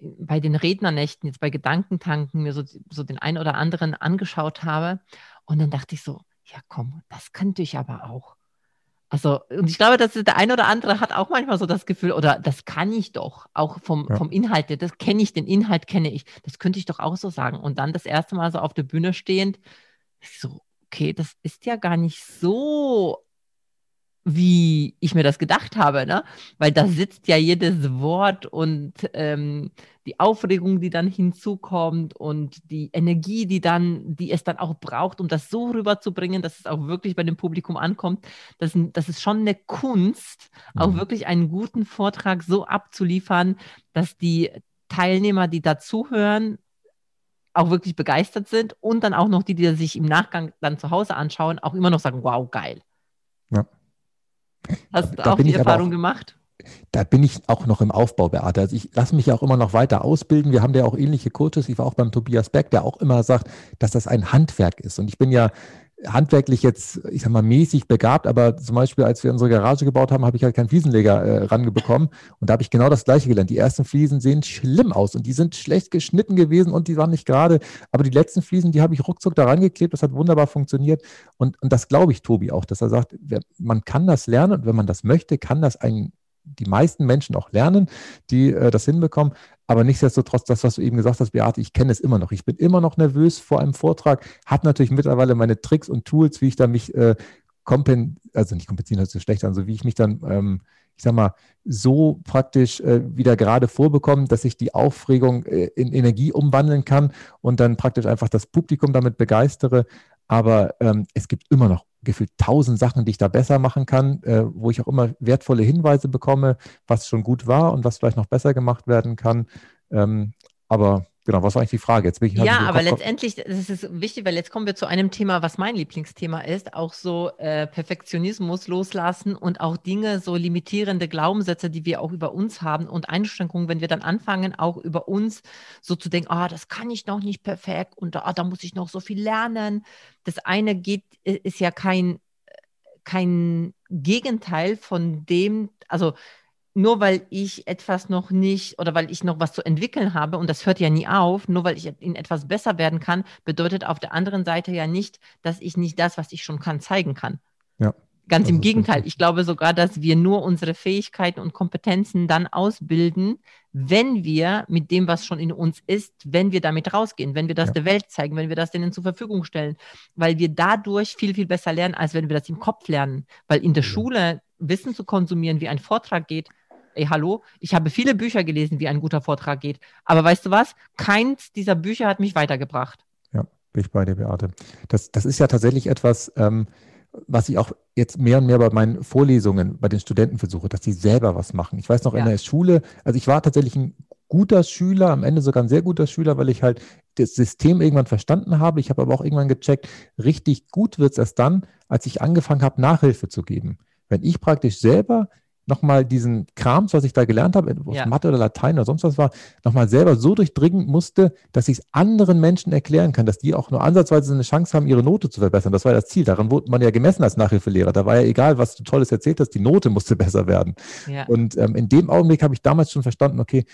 bei den Rednernächten, jetzt bei Gedankentanken, mir so, so den einen oder anderen angeschaut habe. Und dann dachte ich so, ja komm, das könnte ich aber auch. Also, und ich glaube, dass der eine oder andere hat auch manchmal so das Gefühl, oder das kann ich doch, auch vom, ja. vom Inhalt, das kenne ich, den Inhalt kenne ich, das könnte ich doch auch so sagen. Und dann das erste Mal so auf der Bühne stehend, so, okay, das ist ja gar nicht so wie ich mir das gedacht habe, ne? Weil da sitzt ja jedes Wort und ähm, die Aufregung, die dann hinzukommt und die Energie, die dann, die es dann auch braucht, um das so rüberzubringen, dass es auch wirklich bei dem Publikum ankommt. Das, das ist schon eine Kunst, auch mhm. wirklich einen guten Vortrag so abzuliefern, dass die Teilnehmer, die dazuhören, auch wirklich begeistert sind und dann auch noch die, die sich im Nachgang dann zu Hause anschauen, auch immer noch sagen, wow, geil. Hast du auch die Erfahrung auch, gemacht? Da bin ich auch noch im Aufbau, Beate. Also ich lasse mich ja auch immer noch weiter ausbilden. Wir haben ja auch ähnliche Coaches. Ich war auch beim Tobias Beck, der auch immer sagt, dass das ein Handwerk ist. Und ich bin ja handwerklich jetzt, ich sag mal, mäßig begabt, aber zum Beispiel, als wir unsere Garage gebaut haben, habe ich halt keinen Fliesenleger äh, rangebekommen. Und da habe ich genau das Gleiche gelernt. Die ersten Fliesen sehen schlimm aus und die sind schlecht geschnitten gewesen und die waren nicht gerade. Aber die letzten Fliesen, die habe ich ruckzuck da rangeklebt. Das hat wunderbar funktioniert. Und, und das glaube ich Tobi auch, dass er sagt, man kann das lernen und wenn man das möchte, kann das ein die meisten Menschen auch lernen, die äh, das hinbekommen. Aber nichtsdestotrotz, das, was du eben gesagt hast, Beate, ich kenne es immer noch. Ich bin immer noch nervös vor einem Vortrag, habe natürlich mittlerweile meine Tricks und Tools, wie ich da mich äh, kompen, also nicht kompensieren, hört sich schlecht an, wie ich mich dann, ähm, ich sag mal, so praktisch äh, wieder gerade vorbekomme, dass ich die Aufregung äh, in Energie umwandeln kann und dann praktisch einfach das Publikum damit begeistere. Aber ähm, es gibt immer noch gefühlt tausend Sachen, die ich da besser machen kann, äh, wo ich auch immer wertvolle Hinweise bekomme, was schon gut war und was vielleicht noch besser gemacht werden kann. Ähm, aber Genau, was war eigentlich die Frage? Jetzt bin ich halt ja, aber Kopf letztendlich, das ist wichtig, weil jetzt kommen wir zu einem Thema, was mein Lieblingsthema ist, auch so äh, Perfektionismus loslassen und auch Dinge, so limitierende Glaubenssätze, die wir auch über uns haben und Einschränkungen, wenn wir dann anfangen, auch über uns so zu denken, ah, das kann ich noch nicht perfekt und ah, da muss ich noch so viel lernen. Das eine geht, ist ja kein, kein Gegenteil von dem, also nur weil ich etwas noch nicht oder weil ich noch was zu entwickeln habe, und das hört ja nie auf, nur weil ich in etwas besser werden kann, bedeutet auf der anderen Seite ja nicht, dass ich nicht das, was ich schon kann, zeigen kann. Ja. Ganz im Gegenteil. Richtig. Ich glaube sogar, dass wir nur unsere Fähigkeiten und Kompetenzen dann ausbilden, wenn wir mit dem, was schon in uns ist, wenn wir damit rausgehen, wenn wir das ja. der Welt zeigen, wenn wir das denen zur Verfügung stellen, weil wir dadurch viel, viel besser lernen, als wenn wir das im Kopf lernen. Weil in der ja. Schule Wissen zu konsumieren, wie ein Vortrag geht, ey, hallo, ich habe viele Bücher gelesen, wie ein guter Vortrag geht. Aber weißt du was? Keins dieser Bücher hat mich weitergebracht. Ja, bin ich bei dir, Beate. Das, das ist ja tatsächlich etwas, ähm, was ich auch jetzt mehr und mehr bei meinen Vorlesungen bei den Studenten versuche, dass sie selber was machen. Ich weiß noch ja. in der Schule, also ich war tatsächlich ein guter Schüler, am Ende sogar ein sehr guter Schüler, weil ich halt das System irgendwann verstanden habe. Ich habe aber auch irgendwann gecheckt, richtig gut wird es erst dann, als ich angefangen habe, Nachhilfe zu geben. Wenn ich praktisch selber nochmal diesen Krams, was ich da gelernt habe, ob ja. Mathe oder Latein oder sonst was war, nochmal selber so durchdringen musste, dass ich es anderen Menschen erklären kann, dass die auch nur ansatzweise eine Chance haben, ihre Note zu verbessern. Das war das Ziel. Daran wurde man ja gemessen als Nachhilfelehrer. Da war ja egal, was du Tolles erzählt hast, die Note musste *laughs* besser werden. Ja. Und ähm, in dem Augenblick habe ich damals schon verstanden, okay,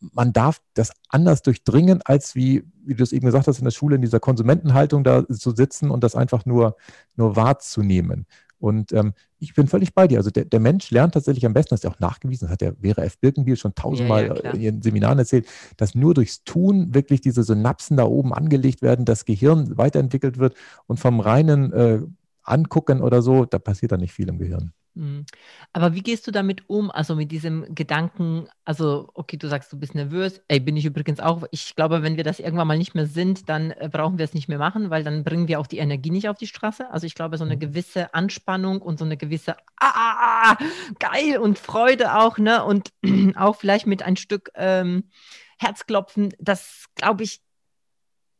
man darf das anders durchdringen, als wie, wie du es eben gesagt hast, in der Schule in dieser Konsumentenhaltung da zu sitzen und das einfach nur, nur wahrzunehmen. Und ähm, ich bin völlig bei dir. Also der, der, Mensch lernt tatsächlich am besten, das ist ja auch nachgewiesen, das hat der Vera F. Birkenbiel schon tausendmal ja, ja, in ihren Seminaren erzählt, dass nur durchs Tun wirklich diese Synapsen da oben angelegt werden, das Gehirn weiterentwickelt wird und vom reinen äh, Angucken oder so, da passiert dann nicht viel im Gehirn. Mhm. Aber wie gehst du damit um? Also mit diesem Gedanken, also okay, du sagst, du bist nervös. Ey, bin ich übrigens auch. Ich glaube, wenn wir das irgendwann mal nicht mehr sind, dann äh, brauchen wir es nicht mehr machen, weil dann bringen wir auch die Energie nicht auf die Straße. Also ich glaube, so eine mhm. gewisse Anspannung und so eine gewisse ah, ah, ah, geil und Freude auch, ne? Und *clears throat* auch vielleicht mit ein Stück ähm, Herzklopfen, das glaube ich,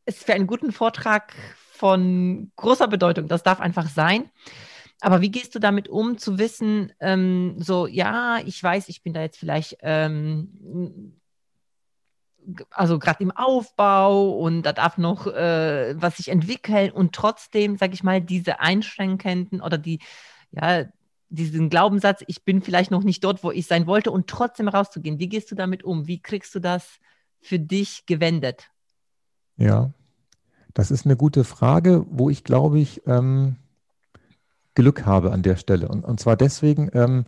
ist für einen guten Vortrag von großer Bedeutung. Das darf einfach sein. Aber wie gehst du damit um, zu wissen, ähm, so, ja, ich weiß, ich bin da jetzt vielleicht, ähm, also gerade im Aufbau und da darf noch äh, was sich entwickeln und trotzdem, sage ich mal, diese einschränkenden oder die, ja, diesen Glaubenssatz, ich bin vielleicht noch nicht dort, wo ich sein wollte und trotzdem rauszugehen. Wie gehst du damit um? Wie kriegst du das für dich gewendet? Ja, das ist eine gute Frage, wo ich glaube ich, ähm, Glück habe an der Stelle. Und, und zwar deswegen, ähm,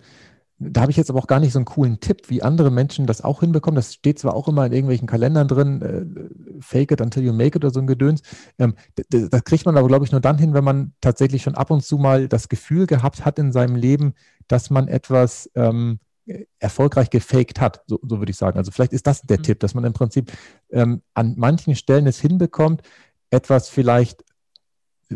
da habe ich jetzt aber auch gar nicht so einen coolen Tipp, wie andere Menschen das auch hinbekommen. Das steht zwar auch immer in irgendwelchen Kalendern drin, äh, fake it until you make it oder so ein Gedöns. Ähm, das kriegt man aber, glaube ich, nur dann hin, wenn man tatsächlich schon ab und zu mal das Gefühl gehabt hat in seinem Leben, dass man etwas ähm, erfolgreich gefaked hat, so, so, würde ich sagen. Also vielleicht ist das der mhm. Tipp, dass man im Prinzip ähm, an manchen Stellen es hinbekommt, etwas vielleicht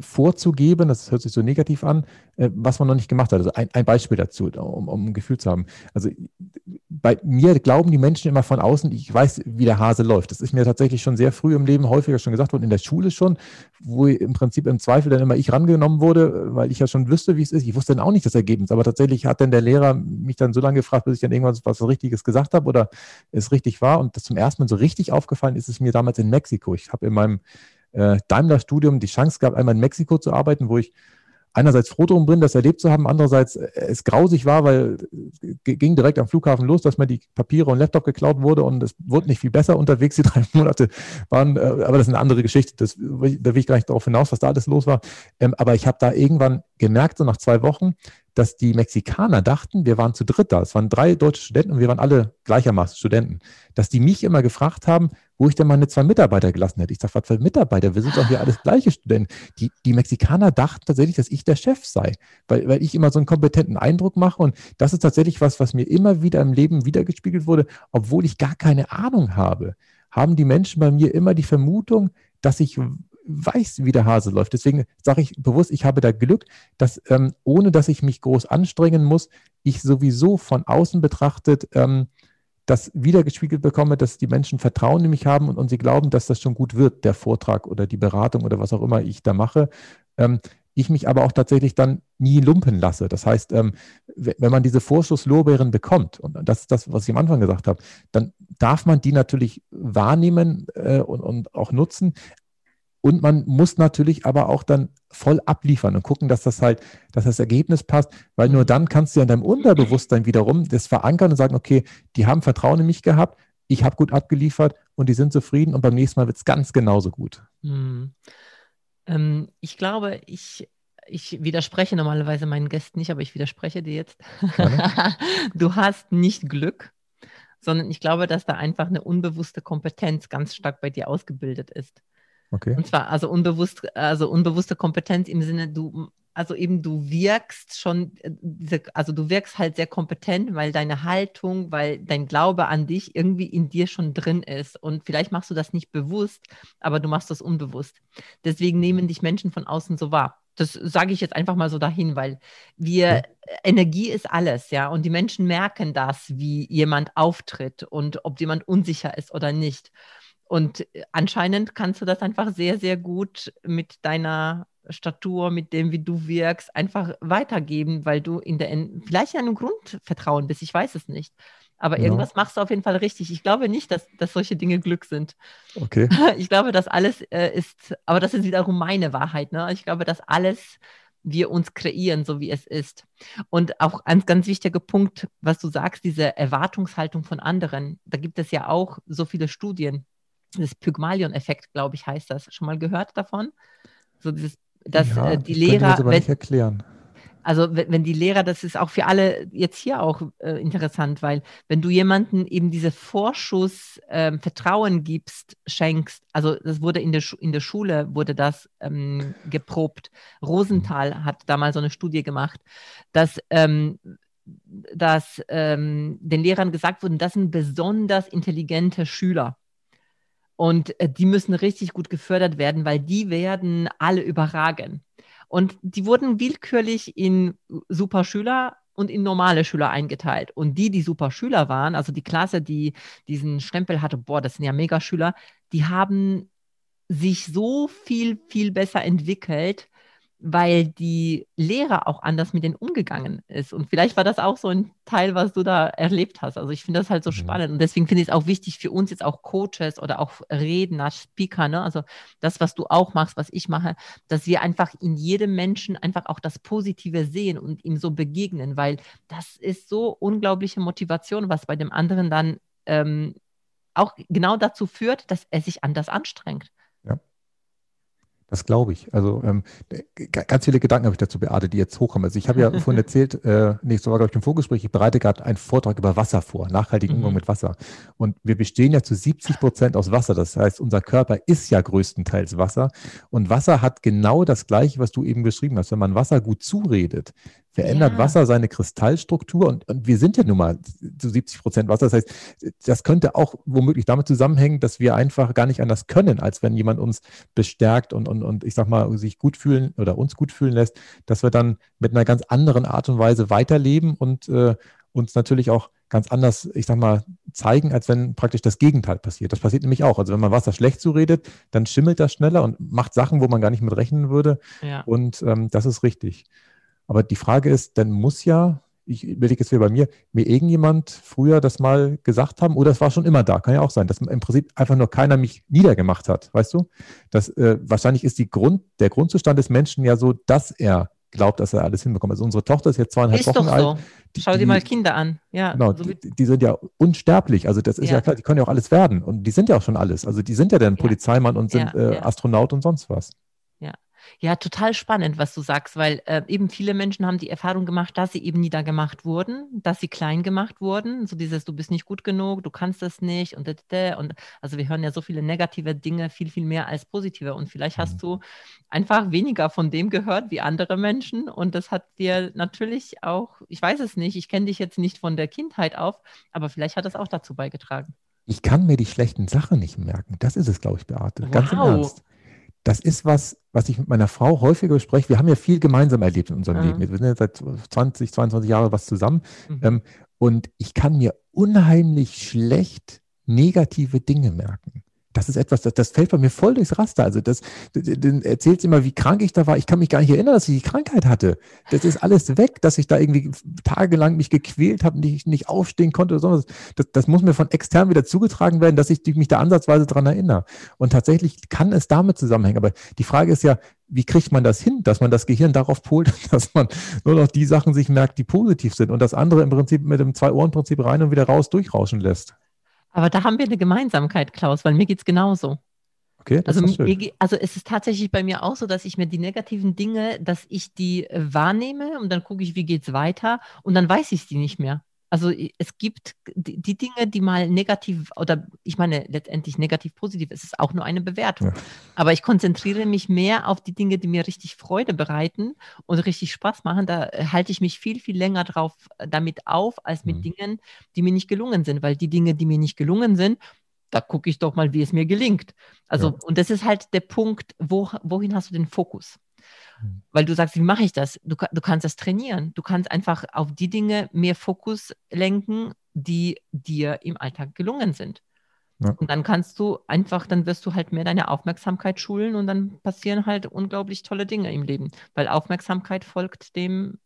vorzugeben, das hört sich so negativ an, äh, was man noch nicht gemacht hat. Also ein, ein Beispiel dazu, um, um, ein Gefühl zu haben. Also bei mir glauben die Menschen immer von außen, ich weiß, wie der Hase läuft. Das ist mir tatsächlich schon sehr früh im Leben häufiger schon gesagt worden, in der Schule schon, wo im Prinzip im Zweifel dann immer ich rangenommen wurde, weil ich ja schon wüsste, wie es ist. Ich wusste dann auch nicht das Ergebnis, aber tatsächlich hat dann der Lehrer mich dann so lange gefragt, bis ich dann irgendwas was Richtiges gesagt habe oder es richtig war. Und das zum ersten Mal so richtig aufgefallen ist es mir damals in Mexiko. Ich habe in meinem äh, Daimler-Studium die Chance gehabt, einmal in Mexiko zu arbeiten, wo ich einerseits froh drum bin, das erlebt zu haben, andererseits äh, es grausig war, weil es ging direkt am Flughafen los, dass mir die Papiere und Laptop geklaut wurde und es wurde nicht viel besser unterwegs. Die *laughs* drei Monate waren, äh, aber das ist eine andere Geschichte. Das, da will ich gar nicht darauf hinaus, was da alles los war. Ähm, aber ich habe da irgendwann gemerkt, so nach zwei Wochen, dass die Mexikaner dachten, wir waren zu dritt da. Es waren drei deutsche Studenten und wir waren alle gleichermaßen Studenten. Dass die mich immer gefragt haben, wo ich denn meine zwei Mitarbeiter gelassen hätte. Ich sage, was für Mitarbeiter? Wir sind doch hier alles gleiche Studenten. Die, die Mexikaner dachten tatsächlich, dass ich der Chef sei, weil, weil ich immer so einen kompetenten Eindruck mache. Und das ist tatsächlich was, was mir immer wieder im Leben wiedergespiegelt wurde, obwohl ich gar keine Ahnung habe. Haben die Menschen bei mir immer die Vermutung, dass ich weiß, wie der Hase läuft. Deswegen sage ich bewusst, ich habe da Glück, dass ähm, ohne dass ich mich groß anstrengen muss, ich sowieso von außen betrachtet ähm, das wiedergespiegelt bekomme, dass die Menschen Vertrauen in mich haben und, und sie glauben, dass das schon gut wird, der Vortrag oder die Beratung oder was auch immer ich da mache. Ähm, ich mich aber auch tatsächlich dann nie lumpen lasse. Das heißt, ähm, wenn man diese Vorschusslorbeeren bekommt, und das ist das, was ich am Anfang gesagt habe, dann darf man die natürlich wahrnehmen äh, und, und auch nutzen. Und man muss natürlich aber auch dann voll abliefern und gucken, dass das halt, dass das Ergebnis passt, weil nur dann kannst du ja in deinem Unterbewusstsein wiederum das verankern und sagen, okay, die haben Vertrauen in mich gehabt, ich habe gut abgeliefert und die sind zufrieden und beim nächsten Mal wird es ganz genauso gut. Hm. Ähm, ich glaube, ich, ich widerspreche normalerweise meinen Gästen nicht, aber ich widerspreche dir jetzt. *laughs* du hast nicht Glück, sondern ich glaube, dass da einfach eine unbewusste Kompetenz ganz stark bei dir ausgebildet ist. Okay. Und zwar also unbewusst, also unbewusste Kompetenz im Sinne, du, also eben du wirkst schon, äh, also du wirkst halt sehr kompetent, weil deine Haltung, weil dein Glaube an dich irgendwie in dir schon drin ist. Und vielleicht machst du das nicht bewusst, aber du machst das unbewusst. Deswegen nehmen dich Menschen von außen so wahr. Das sage ich jetzt einfach mal so dahin, weil wir, ja. Energie ist alles, ja. Und die Menschen merken das, wie jemand auftritt und ob jemand unsicher ist oder nicht. Und äh, anscheinend kannst du das einfach sehr, sehr gut mit deiner Statur, mit dem, wie du wirkst, einfach weitergeben, weil du in der, vielleicht in einem Grundvertrauen bist, ich weiß es nicht. Aber ja. irgendwas machst du auf jeden Fall richtig. Ich glaube nicht, dass, dass solche Dinge Glück sind. Okay. *laughs* Ich glaube, dass alles äh, ist, aber das ist wiederum meine Wahrheit. Ne? Ich glaube, dass alles wir uns kreieren, so wie es ist. Und auch ein ganz wichtiger Punkt, was du sagst, diese Erwartungshaltung von anderen. Da gibt es ja auch so viele Studien, das Pygmalion-Effekt, glaube ich, heißt das. Schon mal gehört davon? So dieses, dass ja, äh, die Lehrer. Das aber nicht erklären. Also wenn, die Lehrer, das ist auch für alle jetzt hier auch äh, interessant, weil wenn du jemanden eben diese Vorschuss äh, Vertrauen gibst, schenkst, also das wurde in der, in der Schule, wurde das ähm, geprobt. Rosenthal hat da mal so eine Studie gemacht, dass ähm, dass ähm, den Lehrern gesagt wurde, das sind besonders intelligente Schüler. Und äh, die müssen richtig gut gefördert werden, weil die werden alle überragen. Und die wurden willkürlich in Superschüler und in normale Schüler eingeteilt. Und die, die Superschüler waren, also die Klasse, die diesen Stempel hatte, boah, das sind ja Megaschüler, die haben sich so viel, viel besser entwickelt, weil die Lehrer auch anders mit denen umgegangen ist. Und vielleicht war das auch so ein Teil, was du da erlebt hast. Also ich finde das halt so mhm. spannend. Und deswegen finde ich es auch wichtig für uns jetzt auch Coaches oder auch Redner, Speaker, ne? also das, was du auch machst, was ich mache, dass wir einfach in jedem Menschen einfach auch das Positive sehen und ihm so begegnen, weil das ist so unglaubliche Motivation, was bei dem anderen dann ähm, auch genau dazu führt, dass er sich anders anstrengt. Das glaube ich. Also ähm, ganz viele Gedanken habe ich dazu, Beate, die jetzt hochkommen. Also ich habe ja *laughs* vorhin erzählt, äh, nee, so war glaube ich im Vorgespräch, ich bereite gerade einen Vortrag über Wasser vor, nachhaltigen Umgang mhm. mit Wasser. Und wir bestehen ja zu 70 Prozent aus Wasser. Das heißt, unser Körper ist ja größtenteils Wasser. Und Wasser hat genau das Gleiche, was du eben beschrieben hast. Wenn man Wasser gut zuredet, verändert ja. Wasser seine Kristallstruktur und, und, wir sind ja nun mal zu 70 Prozent Wasser. Das heißt, das könnte auch womöglich damit zusammenhängen, dass wir einfach gar nicht anders können, als wenn jemand uns bestärkt und, und, und ich sag mal, sich gut fühlen oder uns gut fühlen lässt, dass wir dann mit einer ganz anderen Art und Weise weiterleben und äh, uns natürlich auch ganz anders, ich sag mal, zeigen, als wenn praktisch das Gegenteil passiert. Das passiert nämlich auch. Also wenn man Wasser schlecht zuredet, dann schimmelt das schneller und macht Sachen, wo man gar nicht mit rechnen würde. Ja. Und ähm, das ist richtig. Aber die Frage ist, dann muss ja, ich überlege jetzt wieder bei mir, mir irgendjemand früher das mal gesagt haben, oder es war schon immer da, kann ja auch sein, dass im Prinzip einfach nur keiner mich niedergemacht hat, weißt du? Das, äh, wahrscheinlich ist die Grund, der Grundzustand des Menschen ja so, dass er glaubt, dass er alles hinbekommt. Also unsere Tochter ist jetzt zweieinhalb ist Wochen doch so. alt. Die, Schau dir mal Kinder an. Ja, genau, so die, die, sind ja unsterblich. Also das ist ja. ja. klar, die können ja auch alles werden. Und die sind ja auch schon alles. Also die sind ja dann ja. Polizeimann und sind ja, äh, Astronaut und sonst was. Ja, total spannend, was du sagst, weil äh, eben viele Menschen haben die Erfahrung gemacht, dass sie eben niedergemacht wurden, dass sie klein gemacht wurden. So dieses, du bist nicht gut genug, du kannst das nicht und und also wir hören ja so viele negative Dinge, viel, viel mehr als positive. Und vielleicht hast mhm. du einfach weniger von dem gehört wie andere Menschen. Und das hat dir natürlich auch, ich weiß es nicht, ich kenne dich jetzt nicht von der Kindheit auf, aber vielleicht hat das auch dazu beigetragen. Ich kann mir die schlechten Sachen nicht merken. Das ist es, glaube ich, Beate. Wow. Ganz im Ernst das ist was, was ich mit meiner Frau häufiger bespreche. Wir haben ja viel gemeinsam erlebt in unserem mhm. Leben. Wir sind ja seit 20, 22 Jahren was zusammen. Mhm. Ähm, Und ich kann mir unheimlich schlecht negative Dinge merken. Das ist etwas, das, das fällt bei mir voll durchs Raster. Also das, dann erzählt immer, wie krank ich da war. Ich kann mich gar nicht erinnern, dass ich die Krankheit hatte. Das ist alles weg, dass ich da irgendwie tagelang mich gequält habe und ich nicht aufstehen konnte oder sowas. Das, das muss mir von extern wieder zugetragen werden, dass ich mich da ansatzweise dran erinnere. Und tatsächlich kann es damit zusammenhängen. Aber die Frage ist ja, wie kriegt man das hin, dass man das Gehirn darauf polt, *laughs* dass man nur noch die Sachen sich merkt, die positiv sind und das andere im Prinzip mit dem Zwei-Ohren-Prinzip rein und wieder raus durchrauschen lässt? Aber da haben wir eine Gemeinsamkeit, Klaus, weil mir geht es genauso. Okay, also, mir, also es ist tatsächlich bei mir auch so, dass ich mir die negativen Dinge, dass ich die äh, wahrnehme und dann gucke ich, wie geht es weiter und dann weiß ich die nicht mehr. Also es gibt die, die, Dinge, die mal negativ oder ich meine letztendlich negativ positiv, es ist auch nur eine Bewertung. Ja. Aber ich konzentriere mich mehr auf die Dinge, die mir richtig Freude bereiten und richtig Spaß machen. Da äh, halte ich mich viel, viel länger drauf äh, damit auf, als mit mhm. Dingen, die mir nicht gelungen sind. Weil die Dinge, die mir nicht gelungen sind, da gucke ich doch mal, wie es mir gelingt. Also, ja. und das ist halt der Punkt, wo, wohin hast du den Fokus? Mhm. Weil du sagst, wie mache ich das? Du, du kannst das trainieren. Du kannst einfach auf die Dinge mehr Fokus lenken, die dir im Alltag gelungen sind. Ja. Und dann kannst du einfach, dann wirst du halt mehr deine Aufmerksamkeit schulen und dann passieren halt unglaublich tolle Dinge im Leben. Weil Aufmerksamkeit folgt dem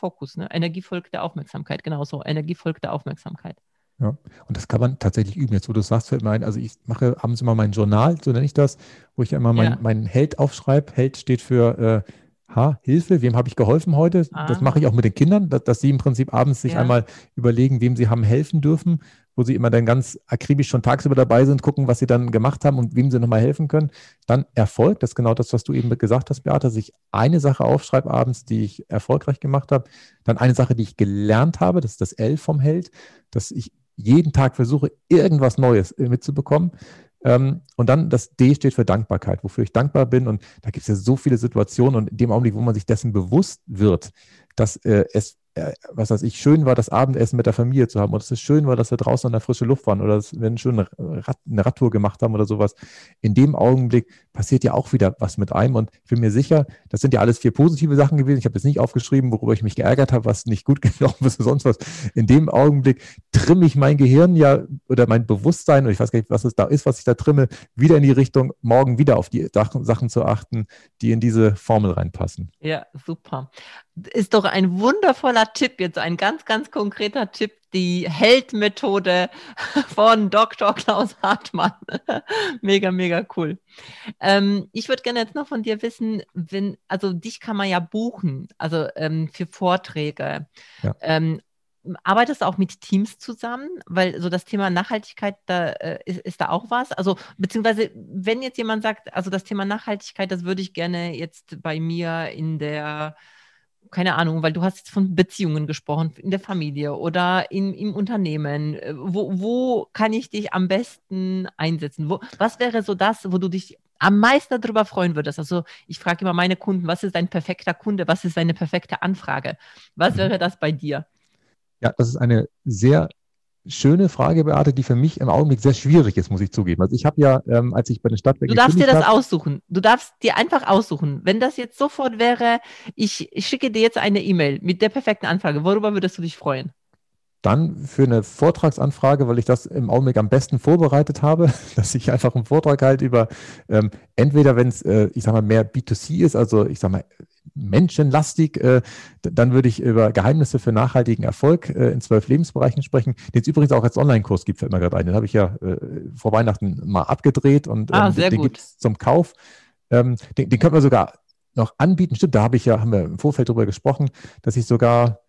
Fokus. Ne? Energie folgt der Aufmerksamkeit, genauso. Energie folgt der Aufmerksamkeit. Ja, und das kann man tatsächlich üben. Jetzt, wo du sagst, fällt mir ein, also ich mache abends immer mein Journal, so nenne ich das, wo ich immer meinen ja. mein Held aufschreibe. Held steht für äh, H, Hilfe, wem habe ich geholfen heute? Ah. Das mache ich auch mit den Kindern, dass, dass sie im Prinzip abends sich ja. einmal überlegen, wem sie haben helfen dürfen, wo sie immer dann ganz akribisch schon tagsüber dabei sind, gucken, was sie dann gemacht haben und wem sie nochmal helfen können. Dann Erfolg, das ist genau das, was du eben gesagt hast, Beate, dass ich eine Sache aufschreibe abends, die ich erfolgreich gemacht habe. Dann eine Sache, die ich gelernt habe, das ist das L vom Held, dass ich jeden Tag versuche, irgendwas Neues äh, mitzubekommen. Ähm, und dann das D steht für Dankbarkeit, wofür ich dankbar bin. Und da gibt es ja so viele Situationen und in dem Augenblick, wo man sich dessen bewusst wird, dass äh, es was weiß ich, schön war, das Abendessen mit der Familie zu haben oder dass es schön war, dass wir draußen an der frischen Luft waren oder dass wir eine schöne Rad, eine Radtour gemacht haben oder sowas. In dem Augenblick passiert ja auch wieder was mit einem und ich bin mir sicher, das sind ja alles vier positive Sachen gewesen. Ich habe jetzt nicht aufgeschrieben, worüber ich mich geärgert habe, was nicht gut *laughs* gelaufen ist oder sonst was. In dem Augenblick trimme ich mein Gehirn ja oder mein Bewusstsein und ich weiß gar nicht, was es da ist, was ich da trimme, wieder in die Richtung, morgen wieder auf die Sachen zu achten, die in diese Formel reinpassen. Ja, super ist doch ein wundervoller Tipp, jetzt ein ganz, ganz konkreter Tipp, die Heldmethode *laughs* von Dr. Klaus Hartmann. *laughs* mega, mega cool. Ähm, ich würde gerne jetzt noch von dir wissen, wenn, also dich kann man ja buchen, also ähm, für Vorträge. Ja. Ähm, arbeitest du auch mit Teams zusammen? Weil so das Thema Nachhaltigkeit, da äh, ist, ist, da auch was? Also, beziehungsweise, wenn jetzt jemand sagt, also das Thema Nachhaltigkeit, das würde ich gerne jetzt bei mir in der keine Ahnung, weil du hast jetzt von Beziehungen gesprochen, in der Familie oder in, im Unternehmen. Äh, wo, wo kann ich dich am besten einsetzen? Wo, was wäre so das, wo du dich am meisten darüber freuen würdest? Also ich frage immer meine Kunden, was ist ein perfekter Kunde? Was ist eine perfekte Anfrage? Was mhm. wäre das bei dir? Ja, das ist eine sehr schöne Frage, Beate, die für mich im Augenblick sehr schwierig ist, muss ich zugeben. Also ich habe ja, ähm, als ich bei den Stadtwerken. Du darfst dir das hab, aussuchen. Du darfst dir einfach aussuchen. Wenn das jetzt sofort wäre, ich, ich schicke dir jetzt eine E-Mail mit der perfekten Anfrage. Worüber würdest du dich freuen? Dann für eine Vortragsanfrage, weil ich das im Augenblick am besten vorbereitet habe, *laughs* dass ich einfach einen Vortrag halt über ähm, entweder, wenn es, äh, ich sag mal, mehr B2C ist, also ich sag mal, menschenlastig, äh, dann würde ich über Geheimnisse für nachhaltigen Erfolg äh, in zwölf Lebensbereichen sprechen, den es übrigens auch als Online-Kurs gibt, fällt mir gerade ein. Den habe ich ja äh, vor Weihnachten mal abgedreht und ah, ähm, den, den gibt es zum Kauf. Ähm, den, den könnte man sogar noch anbieten. Stimmt, da habe ich ja, haben wir im Vorfeld drüber gesprochen, dass ich sogar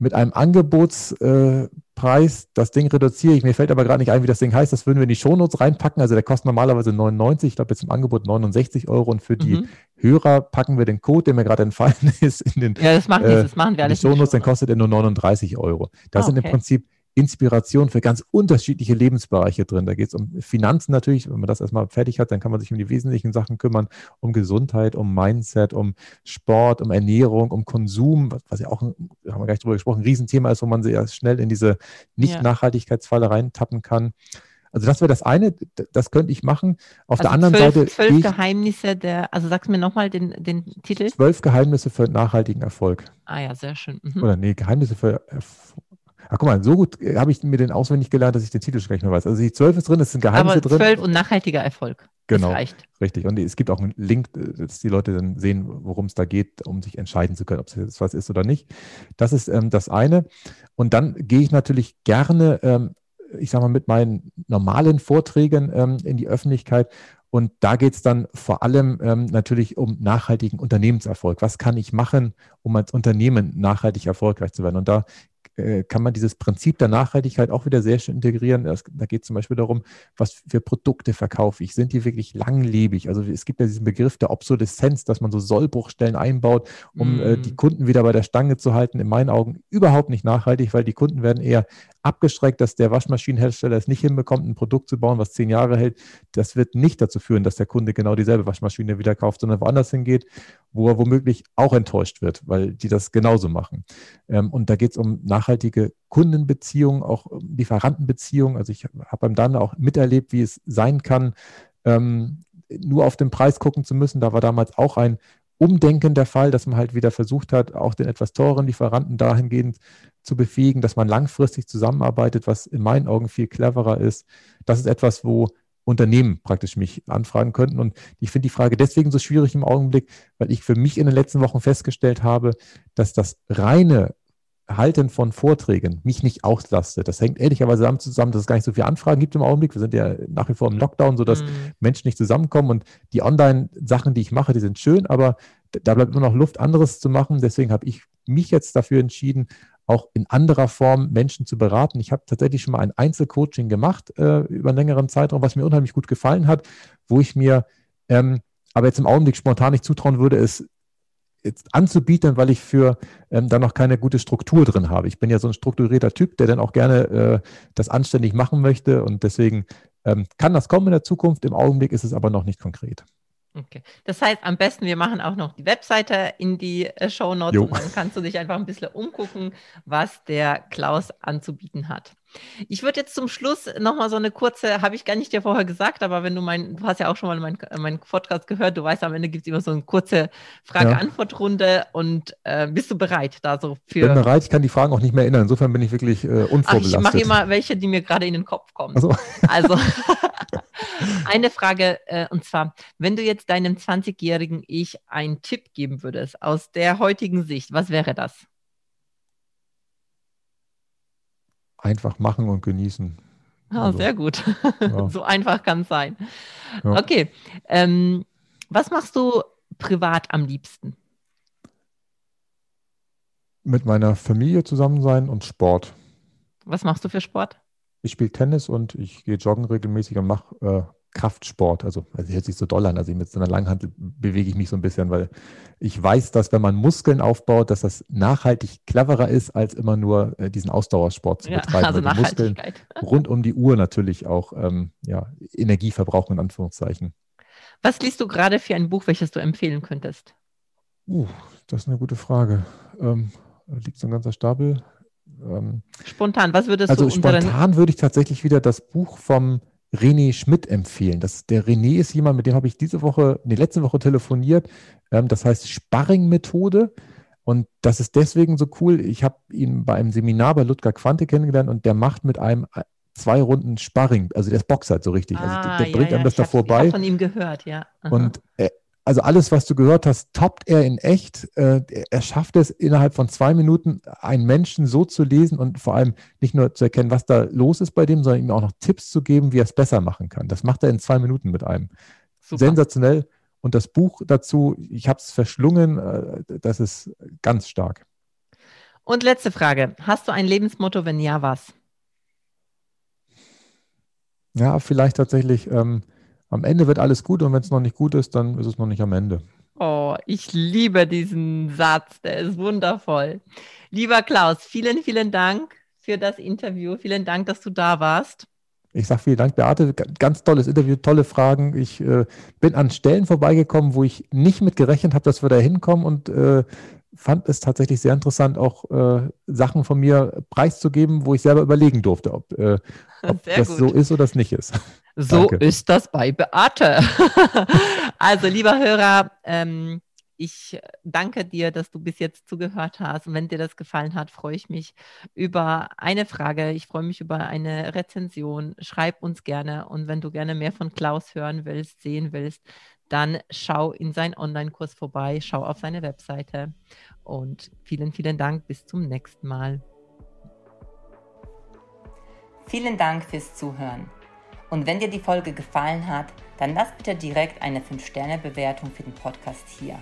mit einem Angebotspreis äh, das Ding reduziere ich. Mir fällt aber gerade nicht ein, wie das Ding heißt. Das würden wir in die Shownotes reinpacken. Also der kostet normalerweise 99, ich glaube jetzt im Angebot 69 Euro. Und für die mhm. Hörer packen wir den Code, der mir gerade entfallen *laughs* ist, in den ja, das machen, äh, das machen wir alles die Shownotes, dann kostet er nur 39 Euro. Da ah, sind im Prinzip Inspiration für ganz unterschiedliche Lebensbereiche drin. Da geht es um Finanzen natürlich, wenn man das erstmal fertig hat, dann kann man sich um die wesentlichen Sachen kümmern, um Gesundheit, um Mindset, um Sport, um Ernährung, um Konsum, was ja auch, haben wir gar nicht drüber gesprochen, ein Riesenthema ist, wo man sehr schnell in diese Nicht-Nachhaltigkeitsfalle reintappen kann. Also das wäre das eine, das könnte ich machen. Auf also der anderen zwölf, Seite. Zwölf Geheimnisse der, also sagst mir nochmal den, den Titel. Zwölf Geheimnisse für nachhaltigen Erfolg. Ah ja, sehr schön. Mhm. Oder nee, Geheimnisse für Erfolg Ach, guck mal, so gut äh, habe ich mir den auswendig gelernt, dass ich den Titel schon nicht mehr weiß. Also die 12 ist drin, es sind Geheimnisse Aber drin. 12 und nachhaltiger Erfolg. Genau. Richtig. Und es gibt auch einen Link, äh, dass die Leute dann sehen, worum es da geht, um sich entscheiden zu können, ob es jetzt was ist oder nicht. Das ist ähm, das eine. Und dann gehe ich natürlich gerne, ähm, ich sage mal, mit meinen normalen Vorträgen ähm, in die Öffentlichkeit. Und da geht es dann vor allem ähm, natürlich um nachhaltigen Unternehmenserfolg. Was kann ich machen, um als Unternehmen nachhaltig erfolgreich zu werden? Und da kann man dieses Prinzip der Nachhaltigkeit auch wieder sehr schön integrieren. da geht es zum Beispiel darum, was für Produkte verkaufe ich. Sind die wirklich langlebig? Also es gibt ja diesen Begriff der Obsoleszenz, dass man so Sollbruchstellen einbaut, um mm. äh, die Kunden wieder bei der Stange zu halten. In meinen Augen überhaupt nicht nachhaltig, weil die Kunden werden eher abgeschreckt, dass der Waschmaschinenhersteller es nicht hinbekommt, ein Produkt zu bauen, was zehn Jahre hält. Das wird nicht dazu führen, dass der Kunde genau dieselbe Waschmaschine wieder kauft, sondern woanders hingeht, wo er womöglich auch enttäuscht wird, weil die das genauso machen. Ähm, und da geht es um nachhaltige Kundenbeziehungen, auch Lieferantenbeziehungen. Also ich habe beim Daimler auch miterlebt, wie es sein kann, ähm, nur auf den Preis gucken zu müssen. Da war damals auch ein Umdenken der Fall, dass man halt wieder versucht hat, auch den etwas teuren Lieferanten dahingehend zu befähigen, dass man langfristig zusammenarbeitet, was in meinen Augen viel cleverer ist. Das ist etwas, wo Unternehmen praktisch mich anfragen könnten. Und ich finde die Frage deswegen so schwierig im Augenblick, weil ich für mich in den letzten Wochen festgestellt habe, dass das reine Halten von Vorträgen mich nicht auslastet. Das hängt ehrlicherweise damit zusammen, dass es gar nicht so viele Anfragen gibt im Augenblick. Wir sind ja nach wie vor im Lockdown, sodass mhm. Menschen nicht zusammenkommen. Und die Online-Sachen, die ich mache, die sind schön, aber da bleibt immer noch Luft, anderes zu machen. Deswegen habe ich mich jetzt dafür entschieden, auch in anderer Form Menschen zu beraten. Ich habe tatsächlich schon mal ein Einzelcoaching gemacht äh, über einen längeren Zeitraum, was mir unheimlich gut gefallen hat, wo ich mir ähm, aber jetzt im Augenblick spontan nicht zutrauen würde, es anzubieten, weil ich für ähm, da noch keine gute Struktur drin habe. Ich bin ja so ein strukturierter Typ, der dann auch gerne äh, das anständig machen möchte und deswegen ähm, kann das kommen in der Zukunft. Im Augenblick ist es aber noch nicht konkret. Okay. Das heißt, am besten, wir machen auch noch die Webseite in die äh, Show Notes und dann kannst du dich einfach ein bisschen umgucken, was der Klaus anzubieten hat. Ich würde jetzt zum Schluss nochmal so eine kurze, habe ich gar nicht dir vorher gesagt, aber wenn du mein, du hast ja auch schon mal meinen mein Podcast gehört, du weißt, am Ende gibt es immer so eine kurze Frage-Antwort-Runde und äh, bist du bereit da so für. Ich bin bereit, ich kann die Fragen auch nicht mehr erinnern, insofern bin ich wirklich äh, unvorbelastet. Ach, ich mache immer welche, die mir gerade in den Kopf kommen. Also, also *laughs* eine Frage äh, und zwar, wenn du jetzt deinem 20-jährigen Ich einen Tipp geben würdest aus der heutigen Sicht, was wäre das? Einfach machen und genießen. Ah, also, sehr gut. Ja. *laughs* so einfach kann es sein. Ja. Okay. Ähm, was machst du privat am liebsten? Mit meiner Familie zusammen sein und Sport. Was machst du für Sport? Ich spiele Tennis und ich gehe joggen regelmäßig und mache äh, Kraftsport. Also, also hört sich so doll an. Also mit so einer Langhantel bewege ich mich so ein bisschen, weil ich weiß, dass wenn man Muskeln aufbaut, dass das nachhaltig cleverer ist, als immer nur äh, diesen Ausdauersport zu betreiben. Ja, also weil die Muskeln *laughs* rund um die Uhr natürlich auch ähm, ja, Energie verbrauchen, in Anführungszeichen. Was liest du gerade für ein Buch, welches du empfehlen könntest? Uh, das ist eine gute Frage. Ähm, liegt so ein ganzer Stapel. Ähm, spontan, was würdest also du Spontan würde ich tatsächlich wieder das Buch vom René Schmidt empfehlen. Das, der René ist jemand, mit dem habe ich diese Woche, nee, letzte Woche telefoniert. Ähm, das heißt Sparring-Methode. Und das ist deswegen so cool. Ich habe ihn bei einem Seminar bei Ludger Quante kennengelernt und der macht mit einem äh, zwei Runden Sparring. Also der ist Boxer halt so richtig. Ah, also der, der ja, bringt ja, einem das da vorbei. Ich habe von ihm gehört, ja. Aha. Und er, also alles, was du gehört hast, toppt er in echt. Äh, er schafft es innerhalb von zwei Minuten, einen Menschen so zu lesen und vor allem nicht nur zu erkennen, was da los ist bei dem, sondern ihm auch noch Tipps zu geben, wie er es besser machen kann. Das macht er in zwei Minuten mit einem. Super. Sensationell. Und das Buch dazu, ich habe es verschlungen, äh, das ist ganz stark. Und letzte Frage. Hast du ein Lebensmotto? Wenn ja, was? Ja, vielleicht tatsächlich. Ähm, am Ende wird alles gut und wenn es noch nicht gut ist, dann ist es noch nicht am Ende. Oh, ich liebe diesen Satz, der ist wundervoll. Lieber Klaus, vielen, vielen Dank für das Interview. Vielen Dank, dass du da warst. Ich sage vielen Dank, Beate. Ganz tolles Interview, tolle Fragen. Ich äh, bin an Stellen vorbeigekommen, wo ich nicht mit gerechnet habe, dass wir da hinkommen und äh, fand es tatsächlich sehr interessant, auch äh, Sachen von mir preiszugeben, wo ich selber überlegen durfte, ob, äh, *laughs* ob das gut. so ist oder das nicht ist. *laughs* So Danke. ist das bei Beate. *laughs* also, lieber Hörer, ähm, ich danke dir, dass du bis jetzt zugehört hast. Und wenn dir das gefallen hat, freue ich mich über eine Frage. Ich freue mich über eine Rezension. Schreib uns gerne. Und wenn du gerne mehr von Klaus hören willst, sehen willst, dann schau in seinen Online-Kurs vorbei, schau auf seine Webseite. Und vielen, vielen Dank. Bis zum nächsten Mal. Vielen Dank fürs Zuhören. Und wenn dir die Folge gefallen hat, dann lass bitte direkt eine 5-Sterne-Bewertung für den Podcast hier.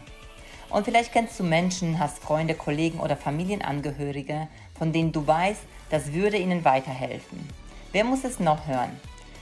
Und vielleicht kennst du Menschen, hast Freunde, Kollegen oder Familienangehörige, von denen du weißt, das würde ihnen weiterhelfen. Wer muss es noch hören?